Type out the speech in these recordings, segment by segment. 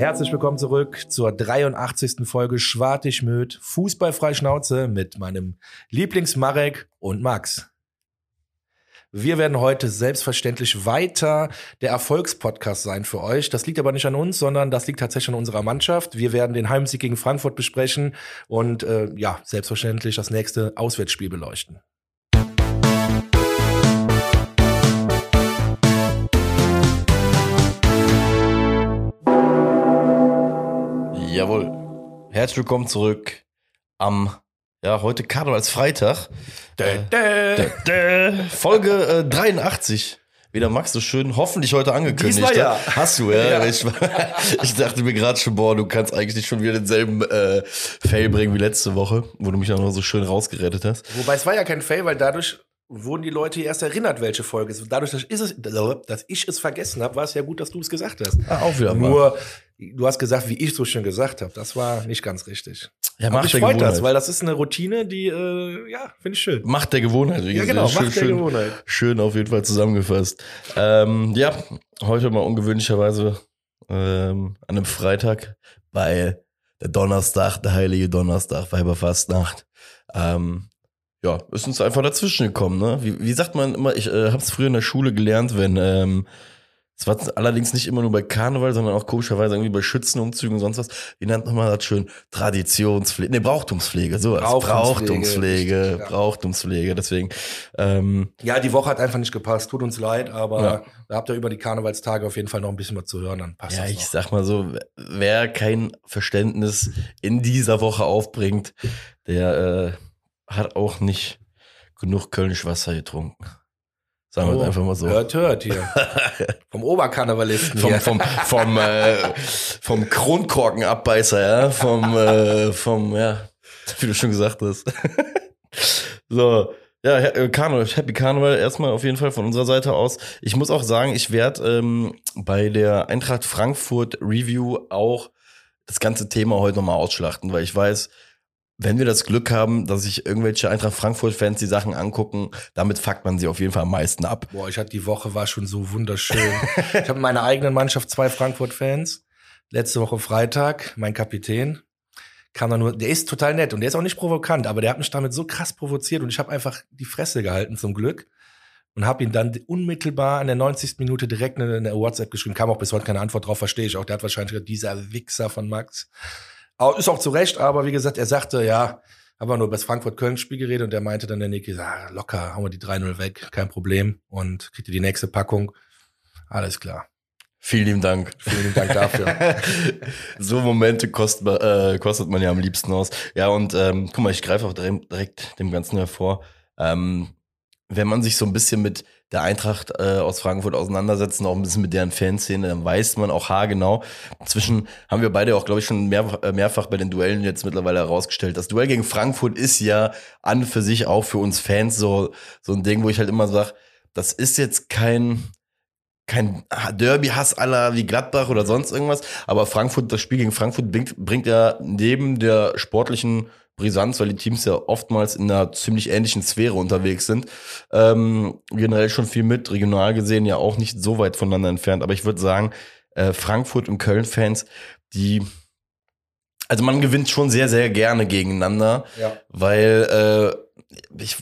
Herzlich willkommen zurück zur 83. Folge Schwartig Möd, Fußballfrei Schnauze mit meinem Lieblingsmarek und Max. Wir werden heute selbstverständlich weiter der Erfolgspodcast sein für euch. Das liegt aber nicht an uns, sondern das liegt tatsächlich an unserer Mannschaft. Wir werden den Heimsieg gegen Frankfurt besprechen und äh, ja, selbstverständlich das nächste Auswärtsspiel beleuchten. Jawohl. Herzlich willkommen zurück am, ja, heute Karnevalsfreitag. Dä, dä. Dä, Folge äh, 83. Wie der Max so schön hoffentlich heute angekündigt Diesmal ja. hat. Hast du, ja. Ja. Ich, ich dachte mir gerade schon, boah, du kannst eigentlich nicht schon wieder denselben äh, Fail bringen wie letzte Woche, wo du mich auch noch so schön rausgerettet hast. Wobei es war ja kein Fail, weil dadurch wurden die Leute erst erinnert, welche Folge es ist. Dadurch, dass ich es, dass ich es vergessen habe, war es ja gut, dass du es gesagt hast. Ah, auch wieder mal. Nur, du hast gesagt, wie ich so schön gesagt habe. Das war nicht ganz richtig. Ja, macht mich der freut das, Gewohnheit. weil das ist eine Routine, die, äh, ja, finde ich schön. Macht der Gewohnheit. Wie Ja, genau, schön, Macht der schön, Gewohnheit. Schön auf jeden Fall zusammengefasst. Ähm, ja, heute mal ungewöhnlicherweise ähm, an einem Freitag, weil der Donnerstag, der heilige Donnerstag, Weiberfastnacht, ähm, ja, ist uns einfach dazwischen gekommen, ne? Wie, wie sagt man immer, ich äh, habe es früher in der Schule gelernt, wenn, ähm, es war allerdings nicht immer nur bei Karneval, sondern auch komischerweise irgendwie bei Schützenumzügen und sonst was. Wie nennt man das schön? Traditionspflege, ne, Brauchtumspflege, so Brauchtumspflege, Brauchtumspflege. Brauchtumspflege, deswegen, ähm, Ja, die Woche hat einfach nicht gepasst. Tut uns leid, aber Ja. da habt ihr über die Karnevalstage auf jeden Fall noch ein bisschen was zu hören. Dann passt Ja, ich noch. sag mal so, wer kein Verständnis in dieser Woche aufbringt, der äh, hat auch nicht genug Kölnisch Wasser getrunken. Sagen wir Oh, einfach mal so. Hört, hört hier. Vom Oberkarnevalisten Vom, vom, vom, äh, vom Kronkorkenabbeißer, ja, vom, äh, vom, ja, wie du schon gesagt hast. so, ja, äh, Karneval, Happy Karneval erstmal auf jeden Fall von unserer Seite aus. Ich muss auch sagen, ich werde ähm, bei der Eintracht Frankfurt Review auch das ganze Thema heute nochmal ausschlachten, weil ich weiß, wenn wir das Glück haben, dass sich irgendwelche Eintracht Frankfurt-Fans die Sachen angucken, damit fuckt man sie auf jeden Fall am meisten ab. Boah, ich hatte die Woche war schon so wunderschön. ich habe in meiner eigenen Mannschaft zwei Frankfurt-Fans. Letzte Woche Freitag, mein Kapitän kam da nur, der ist total nett und der ist auch nicht provokant, aber der hat mich damit so krass provoziert und ich habe einfach die Fresse gehalten zum Glück und habe ihn dann unmittelbar an der 90. Minute direkt eine, eine WhatsApp geschrieben. Kam auch bis heute keine Antwort drauf, verstehe ich auch. Der hat wahrscheinlich gesagt, dieser Wichser von Max. Ist auch zu Recht, aber wie gesagt, er sagte, ja, haben wir nur über das Frankfurt-Köln-Spiel geredet und der meinte dann der Niki, ah, locker, hauen wir die 3-0 weg, kein Problem und kriegt ihr die nächste Packung. Alles klar. Vielen lieben Dank. Vielen lieben Dank dafür. so Momente kostet, man- äh, kostet man ja am liebsten aus. Ja, und ähm, guck mal, ich greife auch direkt, direkt dem Ganzen hervor. Ähm, wenn man sich so ein bisschen mit der Eintracht äh, aus Frankfurt auseinandersetzt auch ein bisschen mit deren Fanszene, dann weiß man auch haargenau. Inzwischen haben wir beide auch, glaube ich, schon mehr, äh, mehrfach bei den Duellen jetzt mittlerweile herausgestellt. Das Duell gegen Frankfurt ist ja an für sich auch für uns Fans so, so ein Ding, wo ich halt immer sage, das ist jetzt kein, kein Derby-Hass aller wie Gladbach oder sonst irgendwas, aber Frankfurt, das Spiel gegen Frankfurt bringt, bringt ja neben der sportlichen Brisanz, weil die Teams ja oftmals in einer ziemlich ähnlichen Sphäre unterwegs sind, ähm, generell schon viel mit, regional gesehen ja auch nicht so weit voneinander entfernt, aber ich würde sagen, äh, Frankfurt und Köln-Fans, die also man gewinnt schon sehr, sehr gerne gegeneinander, Ja. weil äh, ich,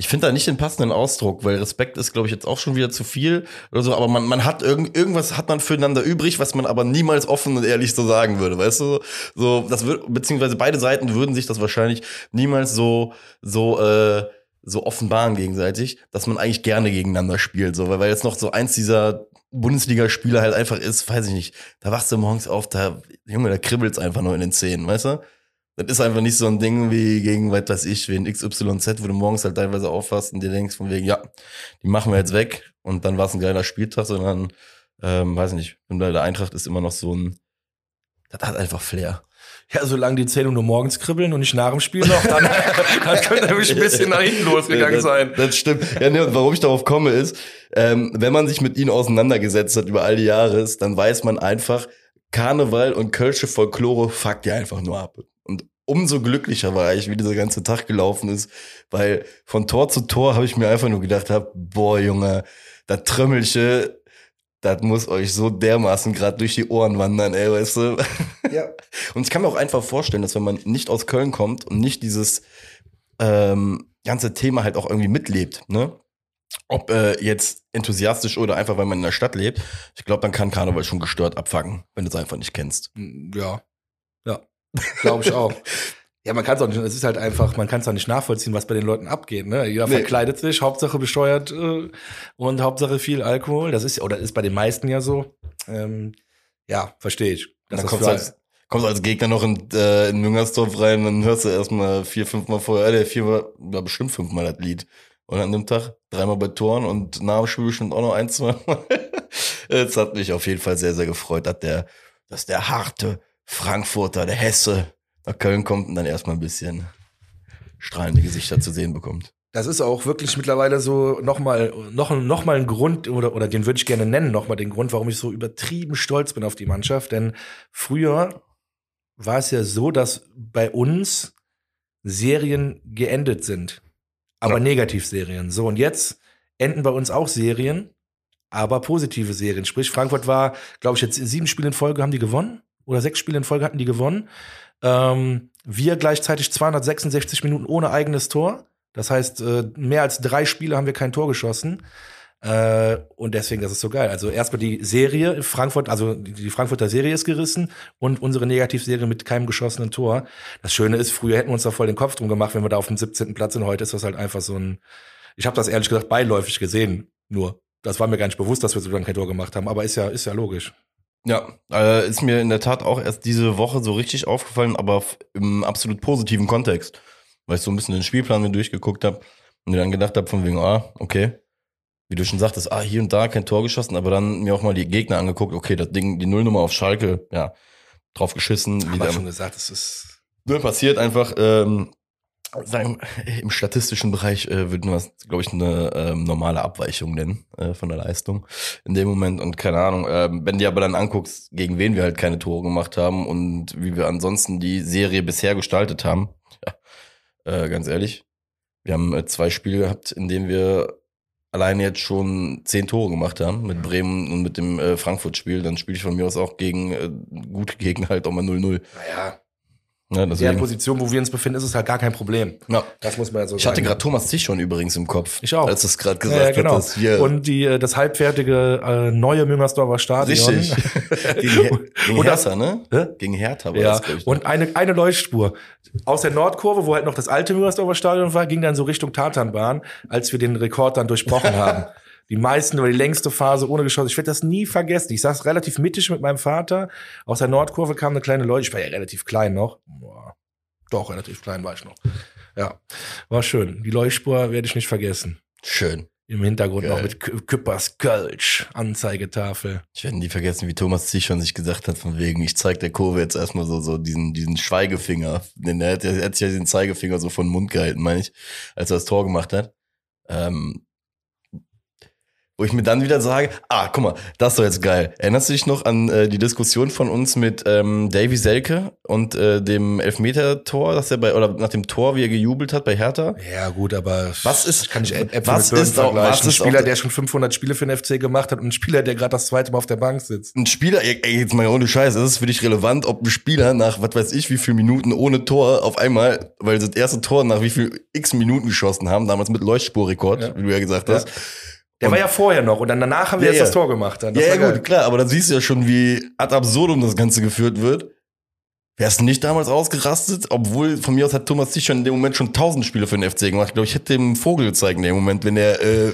ich finde da nicht den passenden Ausdruck, weil Respekt ist, glaube ich, jetzt auch schon wieder zu viel oder so, aber man, man hat irgend, irgendwas hat man füreinander übrig, was man aber niemals offen und ehrlich so sagen würde, weißt du? So, das wird, beziehungsweise beide Seiten würden sich das wahrscheinlich niemals so, so, äh, so offenbaren gegenseitig, dass man eigentlich gerne gegeneinander spielt, so, weil, weil jetzt noch so eins dieser Bundesligaspieler halt einfach ist, weiß ich nicht, da wachst du morgens auf, da, Junge, da kribbelt's einfach nur in den Zähnen, weißt du? Das ist einfach nicht so ein Ding wie gegen, was weiß ich, wie ein XYZ, wo du morgens halt teilweise aufwachst und dir denkst von wegen, ja, die machen wir jetzt weg und dann war es ein geiler Spieltag, sondern, ähm, weiß nicht, und bei der Eintracht ist immer noch so ein, das hat einfach Flair. Ja, solange die Zählung nur morgens kribbeln und nicht nach dem Spiel noch, dann, dann könnte nämlich ein bisschen nach hinten losgegangen das, sein. Das stimmt. Ja, ne, und warum ich darauf komme, ist, ähm, wenn man sich mit ihnen auseinandergesetzt hat über all die Jahre, dann weiß man einfach, Karneval und Kölsche Folklore fuckt ja einfach nur ab. Und umso glücklicher war ich, wie dieser ganze Tag gelaufen ist, weil von Tor zu Tor habe ich mir einfach nur gedacht hab, boah, Junge, da Trömmelche, das muss euch so dermaßen gerade durch die Ohren wandern, ey, weißt du? Ja. Und ich kann mir auch einfach vorstellen, dass wenn man nicht aus Köln kommt und nicht dieses ähm, ganze Thema halt auch irgendwie mitlebt, ne? Ob äh, jetzt enthusiastisch oder einfach, weil man in der Stadt lebt, ich glaube, dann kann Karneval schon gestört abfangen, wenn du es einfach nicht kennst. Ja. Ja. Glaube ich auch. Ja, man kann es auch nicht, es ist halt einfach, man kann es auch nicht nachvollziehen, was bei den Leuten abgeht. Ne? Jeder Nee. verkleidet sich, Hauptsache besteuert äh, und Hauptsache viel Alkohol. Das ist oder ist bei den meisten ja so. Ähm, ja, verstehe ich. Dann kommst du, als, kommst du als Gegner noch in, äh, in Müngersdorf rein, dann hörst du erstmal vier, fünfmal vorher, äh, viermal, ja, bestimmt fünfmal das Lied. Und an dem Tag dreimal bei Toren und nach dem Spiel bestimmt auch noch ein, zwei Mal. Es hat mich auf jeden Fall sehr, sehr gefreut, dass der, dass der harte Frankfurter, der Hesse, nach Köln kommt und dann erstmal ein bisschen strahlende Gesichter zu sehen bekommt. Das ist auch wirklich mittlerweile so nochmal noch, noch mal ein Grund, oder, oder den würde ich gerne nennen, nochmal den Grund, warum ich so übertrieben stolz bin auf die Mannschaft. Denn früher war es ja so, dass bei uns Serien geendet sind. Aber Ja. Negativserien. So, und jetzt enden bei uns auch Serien, aber positive Serien. Sprich, Frankfurt war, glaube ich, jetzt sieben Spiele in Folge haben die gewonnen. Oder sechs Spiele in Folge hatten die gewonnen. Ähm, wir gleichzeitig 266 Minuten ohne eigenes Tor. Das heißt, äh, mehr als drei Spiele haben wir kein Tor geschossen. Äh, und deswegen, das ist so geil. Also erstmal die Serie in Frankfurt, also die Frankfurter Serie ist gerissen und unsere Negativserie mit keinem geschossenen Tor. Das Schöne ist, früher hätten wir uns da voll den Kopf drum gemacht, wenn wir da auf dem 17. Platz sind. Heute ist das halt einfach so ein, ich habe das ehrlich gesagt beiläufig gesehen, nur. Das war mir gar nicht bewusst, dass wir so lange kein Tor gemacht haben, aber ist ja, ist ja logisch. Ja, äh, ist mir in der Tat auch erst diese Woche so richtig aufgefallen, aber im absolut positiven Kontext. Weil ich so ein bisschen den Spielplan mir durchgeguckt habe und mir dann gedacht habe von wegen, ah, okay, wie du schon sagtest, ah, hier und da kein Tor geschossen, aber dann mir auch mal die Gegner angeguckt, okay, das Ding, die Nullnummer auf Schalke, ja, drauf geschissen. Haben wir schon gesagt, das ist, nur passiert einfach, ähm, sagen, im statistischen Bereich äh, würden wir es, glaube ich, eine ähm, normale Abweichung nennen äh, von der Leistung in dem Moment. Und keine Ahnung, ähm, wenn dir aber dann anguckst, gegen wen wir halt keine Tore gemacht haben und wie wir ansonsten die Serie bisher gestaltet haben, ja, äh, ganz ehrlich, wir haben äh, zwei Spiele gehabt, in denen wir alleine jetzt schon zehn Tore gemacht haben, mit Bremen und mit dem äh, Frankfurt-Spiel. Dann spiele ich von mir aus auch gegen äh, gute Gegner halt auch mal 0-0. naja, Ja, in der. Position, wo wir uns befinden, ist es halt gar kein Problem. Ja. Das muss man ja so Ich hatte sagen. gerade Thomas Zichon übrigens im Kopf. Ich auch. Als du es gerade gesagt ja, genau. hattest. Hier. Und die, äh, das halbfertige äh, neue Müngersdorfer Stadion. Richtig. gegen, Her- gegen Und das- Hertha, ne? Hä? Gegen Hertha war Ja, das, ich. und eine, eine Leuchtspur. Aus der Nordkurve, wo halt noch das alte Müngersdorfer Stadion war, ging dann so Richtung Tatanbahn, als wir den Rekord dann durchbrochen haben. Die meisten oder die längste Phase ohne Geschoss. Ich werde das nie vergessen. Ich saß relativ mittig mit meinem Vater. Aus der Nordkurve kam eine kleine Leuchte. Ich war ja relativ klein noch. Boah. Doch, relativ klein war ich noch. Ja, war schön. Die Leuchtspur werde ich nicht vergessen. Schön. Im Hintergrund Geil. noch mit Kü- Küppers Kölsch, Anzeigetafel. Ich werde nie vergessen, wie Thomas Zichon sich gesagt hat, von wegen, ich zeig der Kurve jetzt erstmal so, so diesen, diesen Schweigefinger. Denn er hat, ja- er hat sich ja den Zeigefinger so von den Mund gehalten, meine ich, als er das Tor gemacht hat. Ähm, wo ich mir dann wieder sage, ah, guck mal, das ist doch jetzt geil. Erinnerst du dich noch an äh, die Diskussion von uns mit ähm, Davy Selke und äh, dem Elfmeter-Tor, dass er bei, oder nach dem Tor, wie er gejubelt hat bei Hertha? Ja, gut, aber Was ist- kann ich Äpfel was mit Birnen ist auch- was ein ist Spieler, auch- der schon 500 Spiele für den FC gemacht hat und ein Spieler, der gerade das zweite Mal auf der Bank sitzt. ein Spieler, ey, ey, jetzt mal ohne Scheiß, ist es für dich relevant, ob ein Spieler nach was weiß ich wie viel Minuten ohne Tor auf einmal, weil sie das erste Tor nach wie viel x Minuten geschossen haben, damals mit Leuchtspurrekord, Ja. wie du ja gesagt Ja. hast. Der Und- war ja vorher noch und dann danach haben wir Ja, jetzt ja. das Tor gemacht. Dann. Das ja, war ja gut, klar, aber dann siehst du ja schon, wie ad absurdum das Ganze geführt wird. Wärst du nicht damals ausgerastet? Obwohl, von mir aus hat Thomas Sich schon in dem Moment schon tausend Spiele für den FC gemacht. Ich glaube, ich hätte dem Vogel gezeigt in dem Moment, wenn er äh,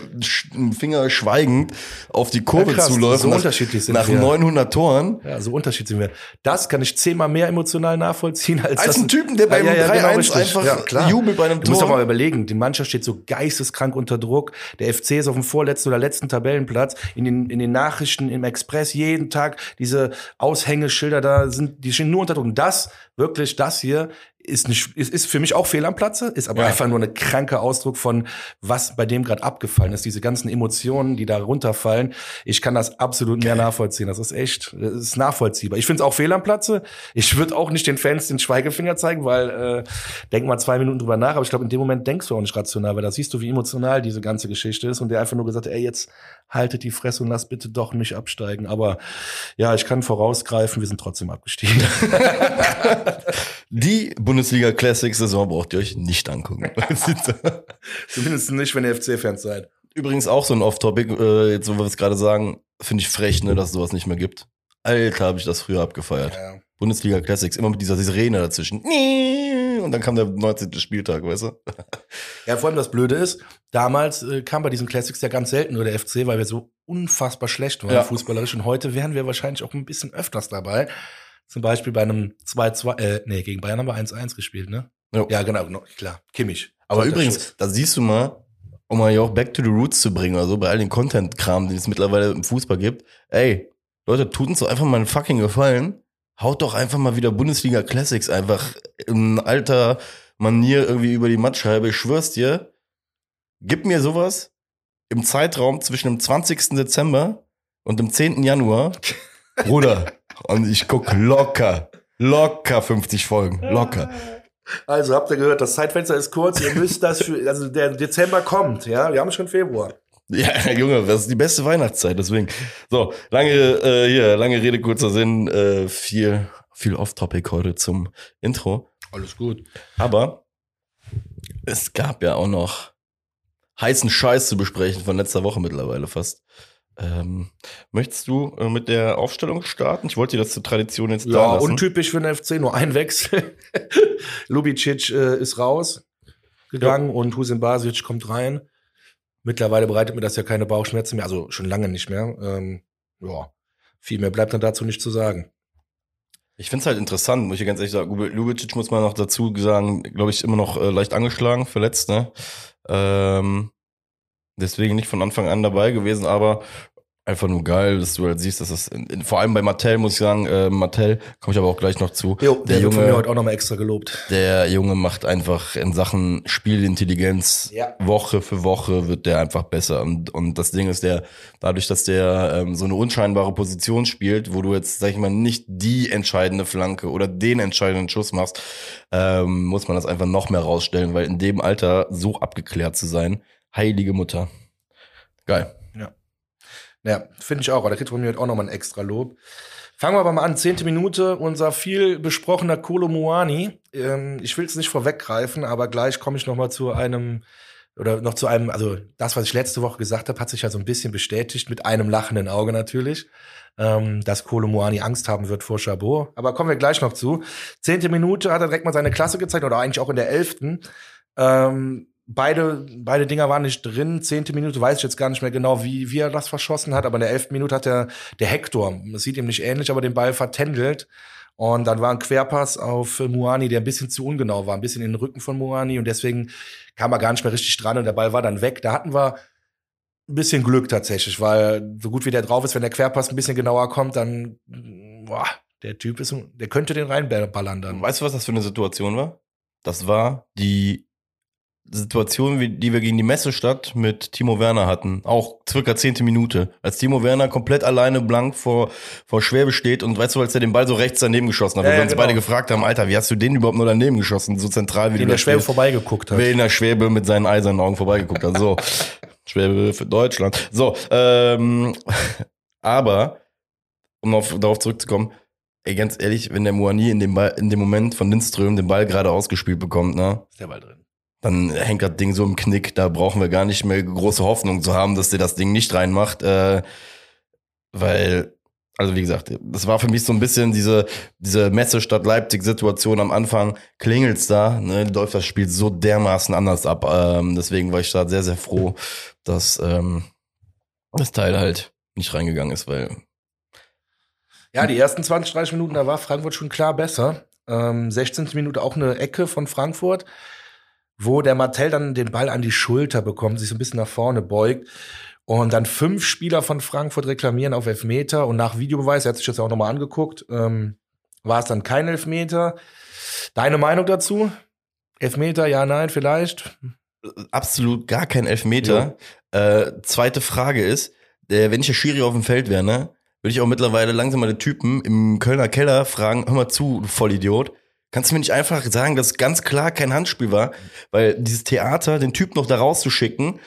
Finger schweigend auf die Kurve Ja, krass, zuläuft. so nach, unterschiedlich sind nach wir. 900 Toren. Ja, so Unterschied sind wir. Das kann ich zehnmal mehr emotional nachvollziehen als, Als ein Typen, der beim 3-1 richtig. einfach jubelt bei einem Du musst doch Tor. mal überlegen, die Mannschaft steht so geisteskrank unter Druck. Der FC ist auf dem vorletzten oder letzten Tabellenplatz. In den, in den Nachrichten, im Express, jeden Tag diese Aushängeschilder da sind, die stehen nur unter Druck. Und das, wirklich, das hier ist, nicht, ist, ist für mich auch fehl am Platze, ist aber Ja. einfach nur eine kranke Ausdruck von, was bei dem gerade abgefallen ist. Diese ganzen Emotionen, die da runterfallen. Ich kann das absolut mehr nachvollziehen. Das ist echt, das ist nachvollziehbar. Ich finde es auch fehl am Platze. Ich würde auch nicht den Fans den Schweigefinger zeigen, weil äh, denk mal zwei Minuten drüber nach. Aber ich glaube, in dem Moment denkst du auch nicht rational, weil da siehst du, wie emotional diese ganze Geschichte ist. Und der einfach nur gesagt, ey, jetzt haltet die Fresse und lasst bitte doch nicht absteigen. Aber ja, ich kann vorausgreifen, wir sind trotzdem abgestiegen. Die Bundesliga Classic Saison braucht ihr euch nicht angucken. Zumindest nicht, wenn ihr FC-Fans seid. Übrigens auch so ein Off-Topic, äh, jetzt wo wir es gerade sagen, finde ich frech, ne, dass es sowas nicht mehr gibt. Alter, habe ich das früher abgefeiert. Ja. Bundesliga Classics, immer mit dieser Sirene dazwischen. Und dann kam der 19. Spieltag, weißt du? Ja, vor allem das Blöde ist, damals äh, kam bei diesen Classics ja ganz selten nur der FC, weil wir so unfassbar schlecht waren Ja. fußballerisch. Und heute wären wir wahrscheinlich auch ein bisschen öfters dabei. Zum Beispiel bei einem 2-2, äh, nee, gegen Bayern haben wir 1-1 gespielt, ne? Jo. Ja, genau, klar. Kimmich. Aber übrigens, da siehst du mal, um mal hier auch back to the roots zu bringen, also bei all den Content-Kram, den es mittlerweile im Fußball gibt. Ey, Leute, tut uns doch einfach mal einen fucking Gefallen. Haut doch einfach mal wieder Bundesliga Classics einfach in alter Manier irgendwie über die Mattscheibe. Ich schwör's dir, gib mir sowas im Zeitraum zwischen dem 20. Dezember und dem 10. Januar. Bruder, und ich guck locker, locker 50 Folgen, locker. Also habt ihr gehört, das Zeitfenster ist kurz. Ihr müsst das für, also der Dezember kommt, ja? Wir haben schon Februar. Ja, Junge, das ist die beste Weihnachtszeit, deswegen. So, lange, äh, hier, lange Rede, kurzer Sinn, äh, viel, viel Off-Topic heute zum Intro. Alles gut. Aber es gab ja auch noch heißen Scheiß zu besprechen von letzter Woche mittlerweile fast. Ähm, möchtest du äh, mit der Aufstellung starten? Ich wollte dir das zur Tradition jetzt da Ja, lassen. untypisch für den FC, nur ein Wechsel. Lubicic äh, ist raus gegangen und Husin Basic kommt rein. Mittlerweile bereitet mir das ja keine Bauchschmerzen mehr, also schon lange nicht mehr. Ähm, ja, viel mehr bleibt dann dazu nicht zu sagen. Ich find's halt interessant, muss ich ganz ehrlich sagen. Lub- Lubicic muss man noch dazu sagen, glaube ich, immer noch äh, leicht angeschlagen, verletzt, ne? Ähm, deswegen nicht von Anfang an dabei gewesen, aber einfach nur geil, dass du halt siehst, dass das, in, in, vor allem bei Mattel muss ich sagen, äh, Mattel, komme ich aber auch gleich noch zu. Jo, der der, wird von mir Junge, heute auch nochmal extra gelobt. der Junge macht einfach in Sachen Spielintelligenz Ja. Woche für Woche wird der einfach besser. Und, und das Ding ist, der, dadurch, dass der ähm, so eine unscheinbare Position spielt, wo du jetzt, sag ich mal, nicht die entscheidende Flanke oder den entscheidenden Schuss machst, ähm, muss man das einfach noch mehr rausstellen, weil in dem Alter so abgeklärt zu sein, heilige Mutter. Geil. Ja, finde ich auch. Da kriegt von mir heute auch nochmal ein extra Lob. Fangen wir aber mal an. Zehnte Minute, unser viel besprochener Kolo Muani. Ähm, ich will es nicht vorweggreifen, aber gleich komme ich noch mal zu einem oder noch zu einem, also das, was ich letzte Woche gesagt habe, hat sich ja so ein bisschen bestätigt, mit einem lachenden Auge natürlich, ähm, dass Kolo Muani Angst haben wird vor Chabot. Aber kommen wir gleich noch zu. Zehnte Minute hat er direkt mal seine Klasse gezeigt, oder eigentlich auch in der elften. Ähm, beide, beide Dinger waren nicht drin. Zehnte Minute weiß ich jetzt gar nicht mehr genau, wie, wie er das verschossen hat, aber in der elften Minute hat der, der Hector, das sieht ihm nicht ähnlich, aber den Ball vertändelt. Und dann war ein Querpass auf Muani, der ein bisschen zu ungenau war, ein bisschen in den Rücken von Muani und deswegen kam er gar nicht mehr richtig dran und der Ball war dann weg. Da hatten wir ein bisschen Glück tatsächlich, weil so gut wie der drauf ist, wenn der Querpass ein bisschen genauer kommt, dann, boah, der Typ ist, der könnte den reinballern dann. Weißt du, was das für eine Situation war? Das war die Situation, wie- die wir gegen die Messestadt mit Timo Werner hatten. Auch circa zehnte Minute. Als Timo Werner komplett alleine blank vor, vor Schwäbe steht und weißt du, als er den Ball so rechts daneben geschossen hat, Ja, wir ja, uns genau. beide gefragt haben, Alter, wie hast du den überhaupt nur daneben geschossen? So zentral wie Den du der Schwäbe vorbeigeguckt hat. Wer in der Schwäbe mit seinen eisernen Augen vorbeigeguckt hat. So. Schwäbe für Deutschland. So, ähm, aber, um auf, darauf zurückzukommen, ey, ganz ehrlich, wenn der Moani in dem, Ball, in dem Moment von Lindström den Ball gerade ausgespielt bekommt, ne, Ist der Ball drin. Dann hängt das Ding so im Knick, da brauchen wir gar nicht mehr große Hoffnung zu haben, dass der das Ding nicht reinmacht, äh, weil, also wie gesagt, das war für mich so ein bisschen diese, diese Messestadt-Leipzig-Situation am Anfang, klingelt's da, ne, läuft das Spiel so dermaßen anders ab, ähm, deswegen war ich da sehr, sehr froh, dass ähm, das Teil halt nicht reingegangen ist, weil Ja, die ersten 20, 30 Minuten, da war Frankfurt schon klar besser. Ähm, 16. Minute auch eine Ecke von Frankfurt, wo der Martell dann den Ball an die Schulter bekommt, sich so ein bisschen nach vorne beugt. Und dann fünf Spieler von Frankfurt reklamieren auf Elfmeter und nach Videobeweis, er hat sich das ja auch nochmal angeguckt, ähm, war es dann kein Elfmeter. Deine Meinung dazu? Elfmeter, ja, nein, vielleicht? Absolut gar kein Elfmeter. Äh, zweite Frage ist, äh, wenn ich der Schiri auf dem Feld wäre, ne, würde ich auch mittlerweile langsam mal den Typen im Kölner Keller fragen, hör mal zu, du Vollidiot. Kannst du mir nicht einfach sagen, dass ganz klar kein Handspiel war? Weil dieses Theater, den Typ noch da rauszuschicken,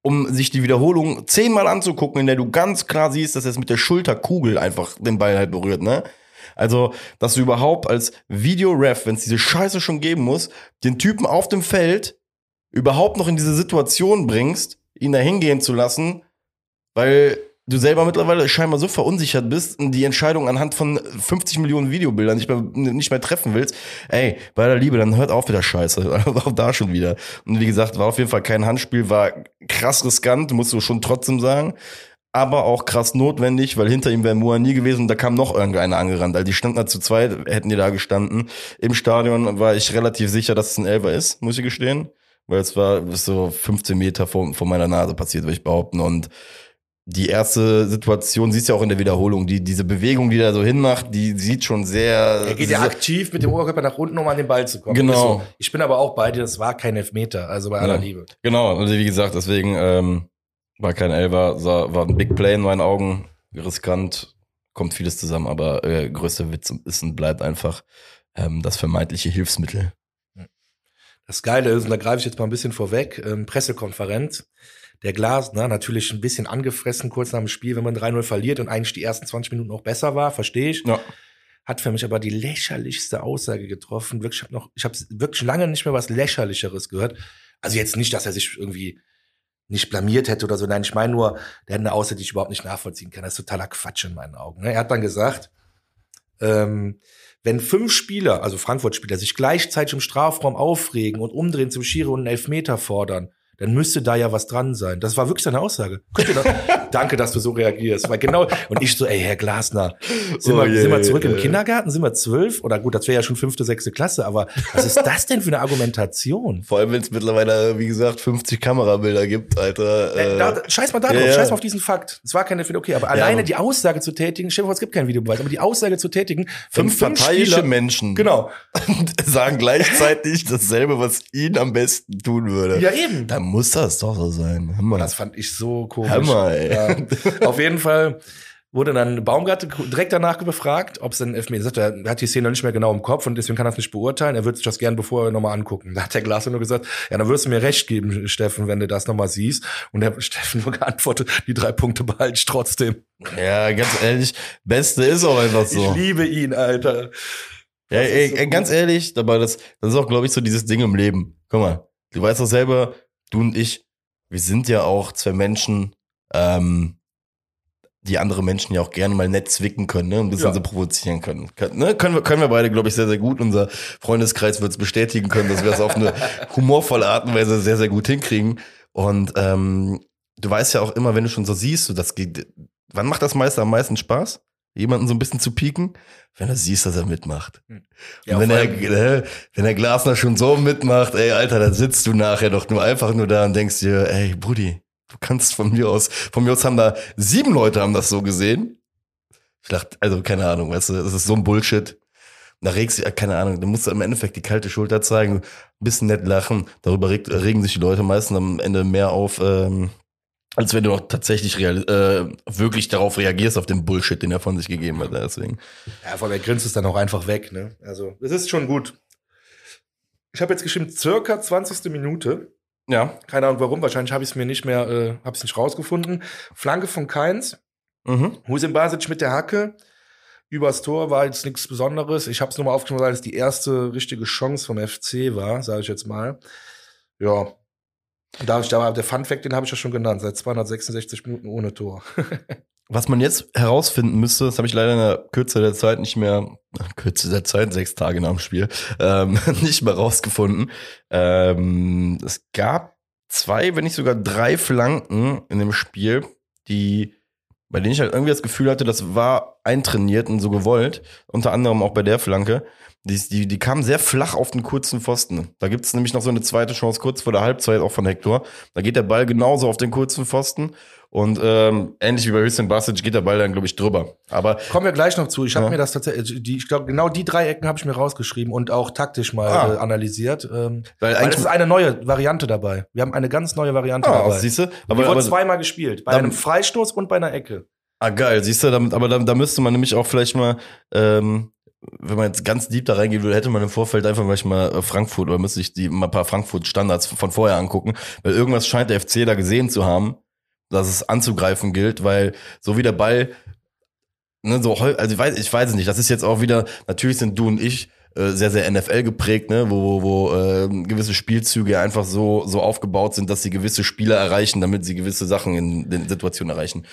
um sich die Wiederholung zehnmal anzugucken, in der du ganz klar siehst, dass er es mit der Schulterkugel einfach den Ball halt berührt, ne? Also, dass du überhaupt als Videoref, wenn es diese Scheiße schon geben muss, den Typen auf dem Feld überhaupt noch in diese Situation bringst, ihn da hingehen zu lassen, weil du selber mittlerweile scheinbar so verunsichert bist und die Entscheidung anhand von 50 Millionen Videobildern nicht mehr, nicht mehr treffen willst, ey, bei der Liebe, dann hört auf mit der Scheiße. auch da schon wieder. Und wie gesagt, war auf jeden Fall kein Handspiel, war krass riskant, musst du schon trotzdem sagen. Aber auch krass notwendig, weil hinter ihm wäre Moa nie gewesen und da kam noch irgendeiner angerannt. Also die standen da zu zweit, hätten die da gestanden. Im Stadion war ich relativ sicher, dass es ein Elfer ist, muss ich gestehen. Weil es war so 15 Meter vor, vor meiner Nase passiert, würde ich behaupten. Und die erste Situation siehst du ja auch in der Wiederholung. Die, diese Bewegung, die er so hinmacht, die sieht schon sehr. Er geht ja aktiv mit dem Oberkörper nach unten, um an den Ball zu kommen. Genau. So. Ich bin aber auch bei dir, das war kein Elfmeter, also bei aller Ja. Liebe. Genau, also wie gesagt, deswegen ähm, war kein Elfer, sah, war ein Big Play in meinen Augen. Riskant, kommt vieles zusammen, aber äh, größter Witz ist und bleibt einfach ähm, das vermeintliche Hilfsmittel. Das Geile ist, und da greife ich jetzt mal ein bisschen vorweg, ähm, Pressekonferenz. Der Glasner natürlich ein bisschen angefressen kurz nach dem Spiel, wenn man 3-0 verliert und eigentlich die ersten 20 Minuten auch besser war, verstehe ich. Ja. Hat für mich aber die lächerlichste Aussage getroffen. Wirklich, ich habe noch, ich habe wirklich lange nicht mehr was lächerlicheres gehört. Also jetzt nicht, dass er sich irgendwie nicht blamiert hätte oder so. Nein, ich meine nur, der hat eine Aussage, die ich überhaupt nicht nachvollziehen kann. Das ist totaler Quatsch in meinen Augen. ne? Er hat dann gesagt, ähm, wenn fünf Spieler, also Frankfurt-Spieler, sich gleichzeitig im Strafraum aufregen und umdrehen zum Schiri und einen Elfmeter fordern, dann müsste da ja was dran sein. Das war wirklich seine Aussage. Das? Danke, dass du so reagierst. Weil genau, und ich so, ey, Herr Glasner, sind, Oh wir, je, sind wir zurück im äh. Kindergarten? Sind wir zwölf? Oder gut, das wäre ja schon fünfte, sechste Klasse, aber was ist das denn für eine Argumentation? Vor allem, wenn es mittlerweile, wie gesagt, 50 Kamerabilder gibt, Alter. Äh, Äh, da, scheiß mal da drauf, ja, ja. scheiß mal auf diesen Fakt. Es war keine Elfmeter, okay, aber alleine aber- die Aussage zu tätigen, stell dir vor, es gibt keinen Videobeweis, aber die Aussage zu tätigen, fünf parteiische Menschen Genau. sagen gleichzeitig dasselbe, was ihn am besten tun würde. Ja, eben. Dann muss das doch so sein. Hammer. Das fand ich so komisch. Hammer, ey. Ja. Auf jeden Fall wurde dann Baumgart direkt danach befragt, ob es ein Elfmeter ist. Er hat die Szene nicht mehr genau im Kopf und deswegen kann er es nicht beurteilen. Er würde sich das gern bevor nochmal angucken. Da hat der Glasner nur gesagt, ja, dann wirst du mir recht geben, Steffen, wenn du das nochmal siehst. Und der Steffen nur geantwortet, die drei Punkte behalte ich trotzdem. Ja, ganz ehrlich, Beste ist auch einfach so. Ich liebe ihn, Alter. Ja, ey, so ganz ehrlich, aber das, das ist auch, glaube ich, so dieses Ding im Leben. Guck mal, du weißt doch selber, du und ich, wir sind ja auch zwei Menschen, ähm, die andere Menschen ja auch gerne mal nett zwicken können, ne? Ein bisschen Ja. so provozieren können. Können, ne? können, wir, können wir beide, glaube ich, sehr, sehr gut. Unser Freundeskreis wird es bestätigen können, dass wir es auf eine humorvolle Art und Weise sehr, sehr gut hinkriegen. Und ähm, du weißt ja auch immer, wenn du schon so siehst, so das geht, wann macht das meiste am meisten Spaß? Jemanden so ein bisschen zu pieken? Wenn du siehst, dass er mitmacht. Ja, Und wenn, er, äh, wenn der Glasner schon so mitmacht, ey, Alter, dann sitzt du nachher doch nur einfach nur da und denkst dir, ey, Brudi, du kannst von mir aus, von mir aus haben da sieben Leute haben das so gesehen. Ich dachte, also keine Ahnung, weißt du, das ist so ein Bullshit. Da regst du, keine Ahnung, da musst du im Endeffekt die kalte Schulter zeigen, ein bisschen nett lachen. Darüber reg, regen sich die Leute meistens am Ende mehr auf, ähm, als wenn du auch tatsächlich real, äh, wirklich darauf reagierst, auf den Bullshit, den er von sich gegeben hat. Deswegen. Ja, vor allem er grinst es dann auch einfach weg, ne? Also, es ist schon gut. Ich habe jetzt geschrieben, circa 20. Minute. Ja. Keine Ahnung warum, wahrscheinlich habe ich es mir nicht mehr, äh, habe es nicht rausgefunden. Flanke von Keins. Mhm. Husin Basic mit der Hacke. Übers Tor war jetzt nichts Besonderes. Ich habe es nur mal aufgeschrieben, weil es die erste richtige Chance vom FC war, sage ich jetzt mal. Ja. Da ich da der Fun Fact, den habe ich ja schon genannt, seit 266 Minuten ohne Tor. Was man jetzt herausfinden müsste, das habe ich leider in der Kürze der Zeit nicht mehr, Kürze der Zeit, sechs Tage nach dem Spiel, ähm, nicht mehr rausgefunden. Ähm, es gab zwei, wenn nicht sogar drei Flanken in dem Spiel, die, bei denen ich halt irgendwie das Gefühl hatte, das war eintrainiert und so gewollt. Unter anderem auch bei der Flanke. Die, die, die kam sehr flach auf den kurzen Pfosten. Da gibt es nämlich noch so eine zweite Chance kurz vor der Halbzeit auch von Hector. Da geht der Ball genauso auf den kurzen Pfosten. Und ähm, ähnlich wie bei Hüseyin Basic geht der Ball dann, glaube ich, drüber. Aber Kommen wir gleich noch zu. Ich habe Ja. mir das tatsächlich, die, ich glaube, genau die drei Ecken habe ich mir rausgeschrieben und auch taktisch mal Ah. äh, analysiert. Ähm, weil weil es eigentlich. ist eine neue Variante dabei. Wir haben eine ganz neue Variante Ah, dabei. siehst du? die Aber, wurde aber, zweimal gespielt. Bei Dann- einem Freistoß und bei einer Ecke. ah, geil, siehst du, damit, aber da, da müsste man nämlich auch vielleicht mal, ähm, wenn man jetzt ganz deep da reingehen würde, hätte man im Vorfeld einfach vielleicht mal äh, Frankfurt oder müsste ich die mal ein paar Frankfurt-Standards von vorher angucken, weil irgendwas scheint der FC da gesehen zu haben, dass es anzugreifen gilt, weil so wie der Ball, ne, so also ich weiß, ich weiß es nicht, das ist jetzt auch wieder, natürlich sind du und ich äh, sehr, sehr NFL geprägt, ne, wo, wo ähm, gewisse Spielzüge einfach so, so aufgebaut sind, dass sie gewisse Spieler erreichen, damit sie gewisse Sachen in den Situationen erreichen.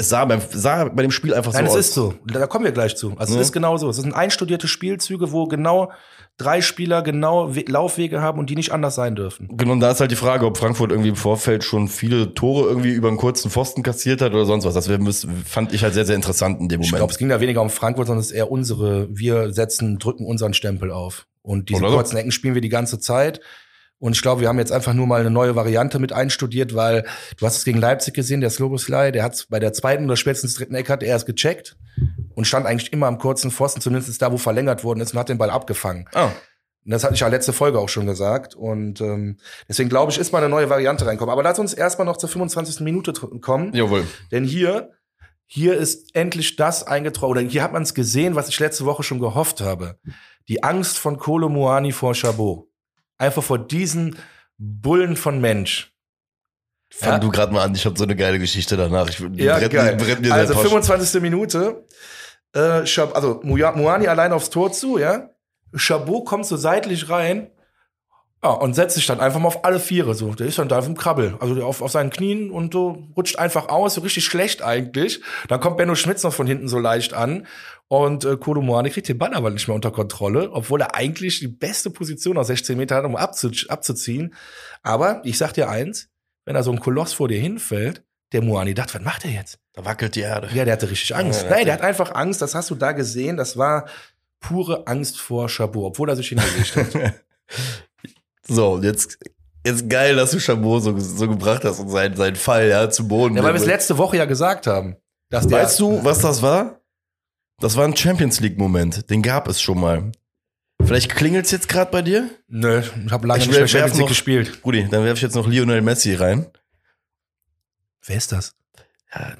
Es sah, beim, sah bei dem Spiel einfach Nein, so es aus. ist so. Da kommen wir gleich zu. Also Ja. es ist genau so. Es sind einstudierte Spielzüge, wo genau drei Spieler genau We Laufwege haben und die nicht anders sein dürfen. Genau, und da ist halt die Frage, ob Frankfurt irgendwie im Vorfeld schon viele Tore irgendwie über einen kurzen Pfosten kassiert hat oder sonst was. Das fand ich halt sehr, sehr interessant in dem Ich Moment. glaube, es ging da weniger um Frankfurt, sondern es ist eher unsere, wir setzen, drücken unseren Stempel auf. Und diese Oder kurzen Ecken spielen wir die ganze Zeit. Und ich glaube, wir haben jetzt einfach nur mal eine neue Variante mit einstudiert, weil du hast es gegen Leipzig gesehen, der Sloboslai, der hat bei der zweiten oder spätestens dritten Ecke hat er es gecheckt und stand eigentlich immer am kurzen Pfosten, zumindest da, wo verlängert worden ist und hat den Ball abgefangen. ah, Und das hatte ich ja letzte Folge auch schon gesagt. Und ähm, deswegen glaube ich, ist mal eine neue Variante reinkommen. Aber lass uns erstmal noch zur 25. Minute kommen. jawohl. Denn hier, hier ist endlich das eingetroffen, oder hier hat man es gesehen, was ich letzte Woche schon gehofft habe. Die Angst von Kolo Muani vor Chabot. Einfach vor diesen Bullen von Mensch. Fang Ja? du gerade mal an, ich habe so eine geile Geschichte danach. Ich, Ja, brennt, geil. Die brennt mir Also seit Posch- 25. Minute. Äh, also Muani allein aufs Tor zu, ja. Chabot kommt so seitlich rein. Ja, und setzt sich dann einfach mal auf alle Viere. So, der ist dann da auf dem Krabbel. Also der auf, auf seinen Knien und so rutscht einfach aus, so richtig schlecht eigentlich. Dann kommt Benno Schmitz noch von hinten so leicht an. Und äh, Kodo Moane kriegt den Ball aber nicht mehr unter Kontrolle, obwohl er eigentlich die beste Position aus 16 Metern hat, um abzu abzuziehen. Aber ich sag dir eins, wenn da so ein Koloss vor dir hinfällt, der Moani dachte, was macht er jetzt? Da wackelt die Erde. Ja, der hatte richtig Angst. Ja, der Nein, der hat einfach Angst. Das hast du da gesehen. Das war pure Angst vor Chabot, obwohl er sich hingelegt hat. So, jetzt, jetzt geil, dass du Chabot so, so gebracht hast und seinen, seinen Fall, ja, zu Boden. ja, weil wir es letzte Woche ja gesagt haben. Dass der, Weißt du, was das war? Das war ein Champions League-Moment. Den gab es schon mal. Vielleicht klingelt's jetzt gerade bei dir? Nö, ich habe lange Ich nicht mehr Champions League noch- gespielt. Brudi, dann werfe ich jetzt noch Lionel Messi rein. Wer ist das?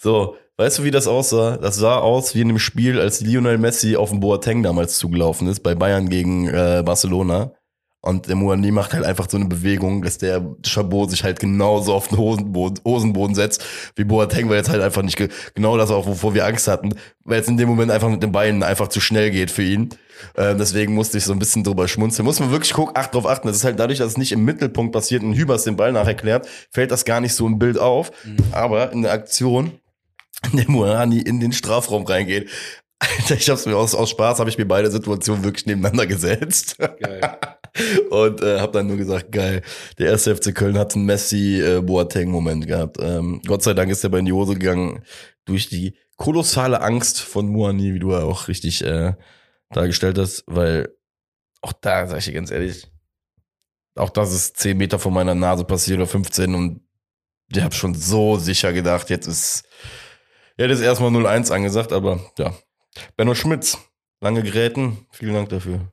so, weißt du, wie das aussah? Das sah aus wie in dem Spiel, als Lionel Messi auf den Boateng damals zugelaufen ist, bei Bayern gegen äh, Barcelona. Und der Muani macht halt einfach so eine Bewegung, dass der Chabot sich halt genauso auf den Hosenboden, Hosenboden setzt, wie Boateng, weil jetzt halt einfach nicht ge genau das auch, wovor wir Angst hatten, weil es in dem Moment einfach mit den Beinen einfach zu schnell geht für ihn. Äh, deswegen musste ich so ein bisschen drüber schmunzeln. Muss man wirklich gucken, acht drauf achten. Das ist halt dadurch, dass es nicht im Mittelpunkt passiert und Hübers den Ball nacherklärt, fällt das gar nicht so im Bild auf. Aber in der Aktion, der Muani in den Strafraum reingeht, Alter, ich hab's mir aus, aus Spaß, habe ich mir beide Situationen wirklich nebeneinander gesetzt. Geil. Und äh, habe dann nur gesagt, geil, der erste FC Köln hat einen Messi-Boateng-Moment gehabt. Ähm, Gott sei Dank ist er bei in die Hose gegangen durch die kolossale Angst von Muani, wie du ja auch richtig äh, dargestellt hast, weil auch da, sag ich dir ganz ehrlich, auch das ist 10 Meter vor meiner Nase passiert oder 15 und ich habe schon so sicher gedacht, jetzt ist, ja, das ist erstmal 0-1 angesagt, aber ja. Benno Schmitz, lange Geräten, vielen Dank dafür.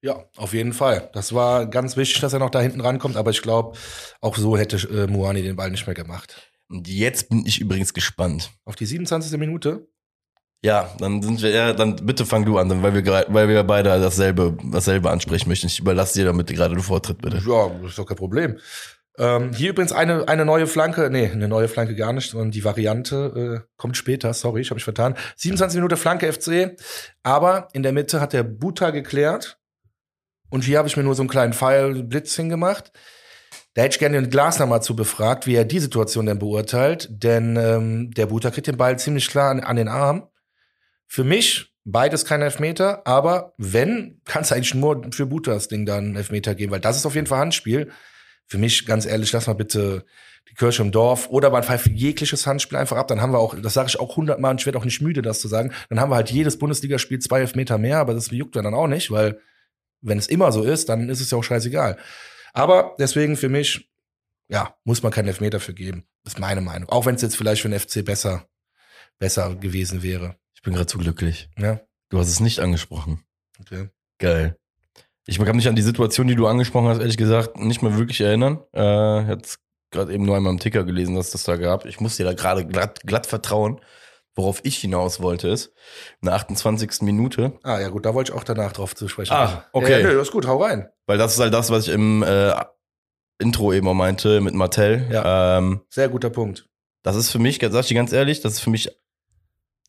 Ja, auf jeden Fall. Das war ganz wichtig, dass er noch da hinten rankommt, aber ich glaube, auch so hätte äh, Muani den Ball nicht mehr gemacht. Und jetzt bin ich übrigens gespannt. Auf die 27. Minute. Ja, dann sind wir, ja, dann bitte fang du an, weil wir weil wir beide dasselbe, dasselbe ansprechen möchten. Ich überlasse dir damit gerade den Vortritt, bitte. Ja, das ist doch kein Problem. Ähm, hier übrigens eine, eine neue Flanke, nee, eine neue Flanke gar nicht, sondern die Variante äh, kommt später, sorry, ich habe mich vertan. 27 Minuten Flanke FC, aber in der Mitte hat der Buta geklärt und hier habe ich mir nur so einen kleinen Pfeil Blitz hingemacht. Da hätte ich gerne den Glasner mal zu befragt, wie er die Situation denn beurteilt, denn ähm, der Buta kriegt den Ball ziemlich klar an, an den Arm. Für mich beides kein Elfmeter, aber wenn, kann es eigentlich nur für Butas Ding dann einen Elfmeter geben, weil das ist auf jeden Fall Handspiel. Für mich, ganz ehrlich, lass mal bitte die Kirche im Dorf oder man pfeift jegliches Handspiel einfach ab. Dann haben wir auch, das sage ich auch hundertmal und ich werde auch nicht müde, das zu sagen, dann haben wir halt jedes Bundesligaspiel zwei Elfmeter mehr, aber das juckt dann auch nicht, weil wenn es immer so ist, dann ist es ja auch scheißegal. Aber deswegen für mich ja, muss man keinen Elfmeter für geben. Ist meine Meinung. Auch wenn es jetzt vielleicht für den FC besser, besser gewesen wäre. Ich bin gerade zu glücklich. Ja, Du hast es nicht angesprochen. okay. Geil. Ich kann mich an die Situation, die du angesprochen hast, ehrlich gesagt, nicht mehr wirklich erinnern. Äh, jetzt gerade eben nur einmal im Ticker gelesen, dass das da gab. Ich muss dir da gerade glatt, glatt vertrauen. Worauf ich hinaus wollte, ist, in der 28. Minute, Ah, ja, gut, da wollte ich auch danach drauf zu sprechen. Ah, okay. Ja, nö, das ist gut, hau rein. weil das ist halt das, was ich im äh, Intro eben auch meinte mit Martell. Ja. Ähm, Sehr guter Punkt. das ist für mich, sag ich dir ganz ehrlich, das ist für mich,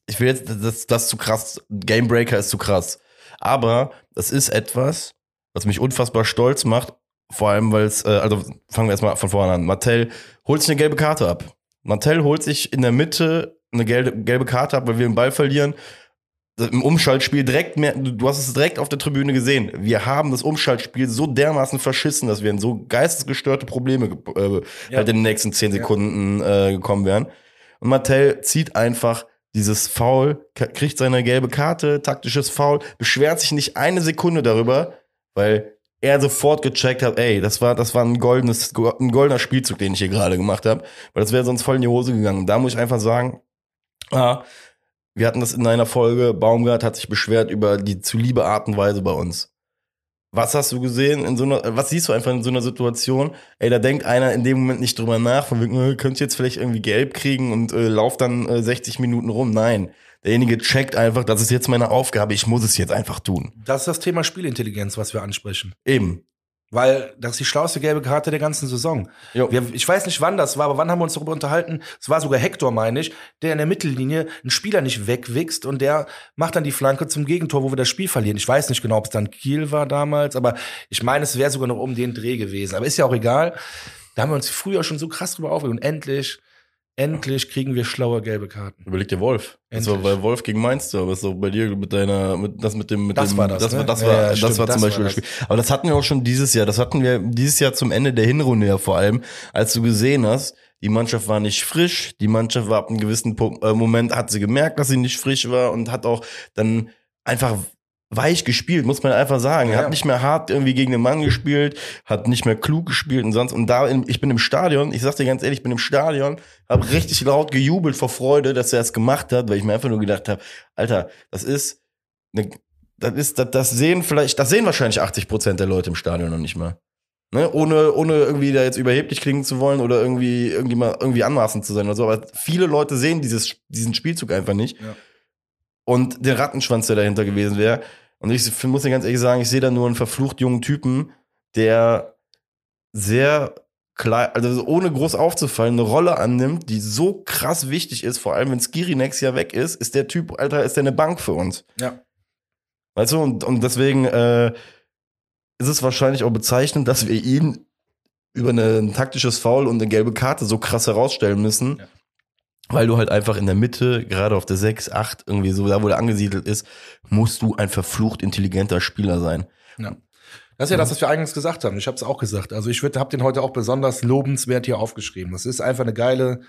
ich will jetzt, das, das ist zu krass, Gamebreaker ist zu krass. Aber das ist etwas, was mich unfassbar stolz macht, vor allem, weil es, äh, also fangen wir erstmal von vorne an. Martell holt sich eine gelbe Karte ab. Martell holt sich in der Mitte eine gelbe, gelbe Karte ab, weil wir den Ball verlieren. Im Umschaltspiel direkt mehr, du hast es direkt auf der Tribüne gesehen. Wir haben das Umschaltspiel so dermaßen verschissen, dass wir in so geistesgestörte Probleme äh, Ja. halt in den nächsten zehn. Sekunden äh, gekommen wären. Und Martell zieht einfach dieses Foul, kriegt seine gelbe Karte, taktisches Foul, beschwert sich nicht eine Sekunde darüber, weil er sofort gecheckt hat, ey, das war, das war ein goldenes, ein goldener Spielzug, den ich hier gerade gemacht habe, weil das wäre sonst voll in die Hose gegangen. Da muss ich einfach sagen, ah, wir hatten das in einer Folge, Baumgart hat sich beschwert über die zu liebe Art und Weise bei uns. Was hast du gesehen in so einer, was siehst du einfach in so einer Situation? Ey, da denkt einer in dem Moment nicht drüber nach, von wegen, äh, könnt ihr jetzt vielleicht irgendwie gelb kriegen und äh, lauft dann äh, 60 Minuten rum. Nein. Derjenige checkt einfach, das ist jetzt meine Aufgabe, ich muss es jetzt einfach tun. Das ist das Thema Spielintelligenz, was wir ansprechen. Eben. Weil das ist die schlauste gelbe Karte der ganzen Saison. Wir, ich weiß nicht, wann das war, aber wann haben wir uns darüber unterhalten? Es war sogar Hector, meine ich, der in der Mittellinie einen Spieler nicht wegwichst und der macht dann die Flanke zum Gegentor, wo wir das Spiel verlieren. Ich weiß nicht genau, ob es dann Kiel war damals, aber ich meine, es wäre sogar noch um den Dreh gewesen. Aber ist ja auch egal. Da haben wir uns früher schon so krass drüber aufgeregt und endlich, endlich kriegen wir schlaue gelbe Karten. Überleg dir Wolf. Das war bei Wolf gegen Mainz, aber so bei dir mit deiner, mit, das mit dem, mit Das dem, war das, das war, ne? das Ja, war, ja, das stimmt, war das zum war Beispiel das. das Spiel. Aber das hatten wir auch schon dieses Jahr. Das hatten wir dieses Jahr zum Ende der Hinrunde ja vor allem, als du gesehen hast, die Mannschaft war nicht frisch, die Mannschaft war ab einem gewissen äh, Moment, hat sie gemerkt, dass sie nicht frisch war und hat auch dann einfach weich gespielt, muss man einfach sagen. Ja. Hat nicht mehr hart irgendwie gegen den Mann gespielt, hat nicht mehr klug gespielt und sonst. Und da, in, ich bin im Stadion, ich sag dir ganz ehrlich, ich bin im Stadion, habe richtig laut gejubelt vor Freude, dass er es gemacht hat, weil ich mir einfach nur gedacht habe, Alter, das ist, eine, das ist, das, das sehen vielleicht, das sehen wahrscheinlich 80 Prozent der Leute im Stadion noch nicht mal. Ne? Ohne, ohne irgendwie da jetzt überheblich klingen zu wollen oder irgendwie, irgendwie mal irgendwie anmaßend zu sein oder so. Aber viele Leute sehen dieses, diesen Spielzug einfach nicht. Ja. Und der Rattenschwanz, der dahinter gewesen wäre. Und ich muss dir ganz ehrlich sagen, ich sehe da nur einen verflucht jungen Typen, der sehr klein, also so ohne groß aufzufallen, eine Rolle annimmt, die so krass wichtig ist, vor allem wenn Skiri nächstes Jahr weg ist, ist der Typ, Alter, ist der eine Bank für uns. Ja. Weißt du, und, und deswegen äh, ist es wahrscheinlich auch bezeichnend, dass wir ihn über eine, ein taktisches Foul und eine gelbe Karte so krass herausstellen müssen, Ja. Weil du halt einfach in der Mitte, gerade auf der 6, 8, irgendwie so, da wo der angesiedelt ist, musst du ein verflucht intelligenter Spieler sein. Ja. Das ist ja das, was wir eingangs gesagt haben. Ich habe es auch gesagt. Also ich habe den heute auch besonders lobenswert hier aufgeschrieben. Das ist einfach eine geile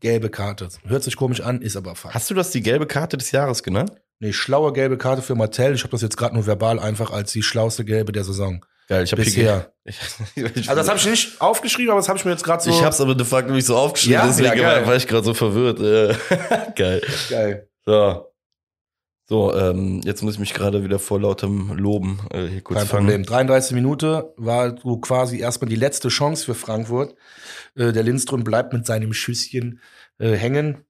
gelbe Karte. Hört sich komisch an, ist aber Fakt. Hast du das die gelbe Karte des Jahres genannt? Eine schlaue gelbe Karte für Martell. Ich habe das jetzt gerade nur verbal einfach als die schlauste gelbe der Saison. Geil, ich habe Bisher. Ich, Also das habe ich nicht aufgeschrieben, aber das habe ich mir jetzt gerade so. ich hab's aber de facto nicht so aufgeschrieben, Ja? deswegen Ja, war, ich gerade so verwirrt. Äh, geil. geil. So. So, ähm, jetzt muss ich mich gerade wieder vor lautem Loben äh, hier kurz Kein fangen. Problem. 33 Minute war so quasi erstmal die letzte Chance für Frankfurt. Äh, der Lindström bleibt mit seinem Schüsschen äh, hängen.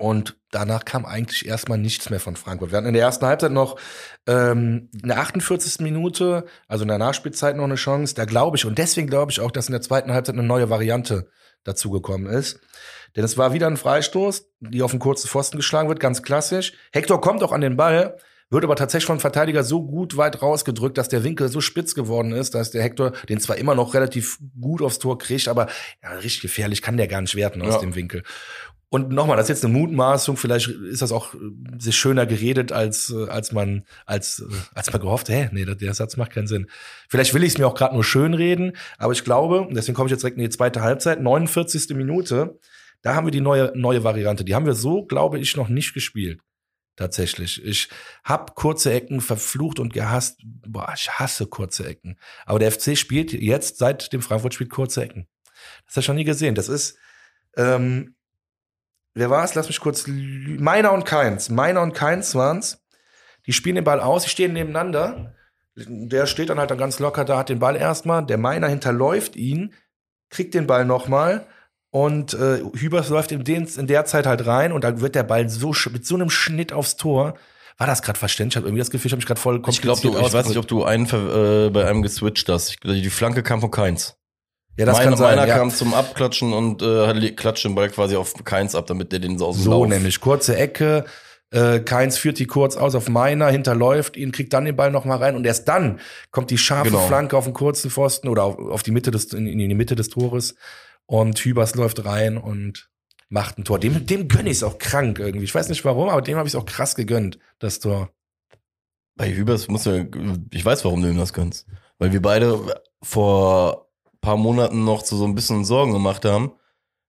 Und danach kam eigentlich erstmal nichts mehr von Frankfurt. Wir hatten in der ersten Halbzeit noch ähm, in der 48. Minute, also in der Nachspielzeit noch eine Chance. Da glaube ich, und deswegen glaube ich auch, dass in der zweiten Halbzeit eine neue Variante dazugekommen ist. Denn es war wieder ein Freistoß, die auf den kurzen Pfosten geschlagen wird, ganz klassisch. Hector kommt auch an den Ball, wird aber tatsächlich vom Verteidiger so gut weit rausgedrückt, dass der Winkel so spitz geworden ist, dass der Hector den zwar immer noch relativ gut aufs Tor kriegt, aber ja, richtig gefährlich kann der gar nicht werden aus Ja. dem Winkel. Und nochmal, das ist jetzt eine Mutmaßung, vielleicht ist das auch äh, sich schöner geredet, als, äh, als man, als, äh, als man gehofft, hä, nee, der, Satz macht keinen Sinn. Vielleicht will ich es mir auch gerade nur schön reden, aber ich glaube, deswegen komme ich jetzt direkt in die zweite Halbzeit, 49. Minute, da haben wir die neue, neue Variante. Die haben wir so, glaube ich, noch nicht gespielt. Tatsächlich. Ich hab kurze Ecken verflucht und gehasst. Boah, ich hasse kurze Ecken. Aber der FC spielt jetzt, seit dem Frankfurt spielt kurze Ecken. Das hast du schon nie gesehen. Das ist, ähm, wer war es? Lass mich kurz. Meiner und Keins. Meiner und Keins waren's. Die spielen den Ball aus, die stehen nebeneinander. Der steht dann halt dann ganz locker da, hat den Ball erstmal. Der Meiner hinterläuft ihn, kriegt den Ball nochmal. Und äh, Hübers läuft in, den, in der Zeit halt rein und dann wird der Ball so mit so einem Schnitt aufs Tor. War das gerade verständlich? Ich habe irgendwie das Gefühl, ich habe mich gerade voll Ich glaube, du, kompliziert ich weiß nicht, ob du einen äh, bei einem geswitcht hast. Ich, die Flanke kam von Keins. Ja, das meiner kann sein. meiner ja. kam zum Abklatschen und äh, klatscht den Ball quasi auf Keins ab, damit der den so aus dem So Lauf. nämlich, kurze Ecke. Äh, Keins führt die kurz aus auf Meiner, hinterläuft ihn, kriegt dann den Ball noch mal rein und erst dann kommt die scharfe Genau. Flanke auf den kurzen Pfosten oder auf, auf die Mitte des in, in die Mitte des Tores und Hübers läuft rein und macht ein Tor. Dem, dem gönne ich es auch krank irgendwie. Ich weiß nicht warum, aber dem habe ich es auch krass gegönnt, das Tor. Bei Hübers muss ja, ich weiß, warum du ihm das gönnst. Weil wir beide vor paar Monaten noch zu so ein bisschen Sorgen gemacht haben,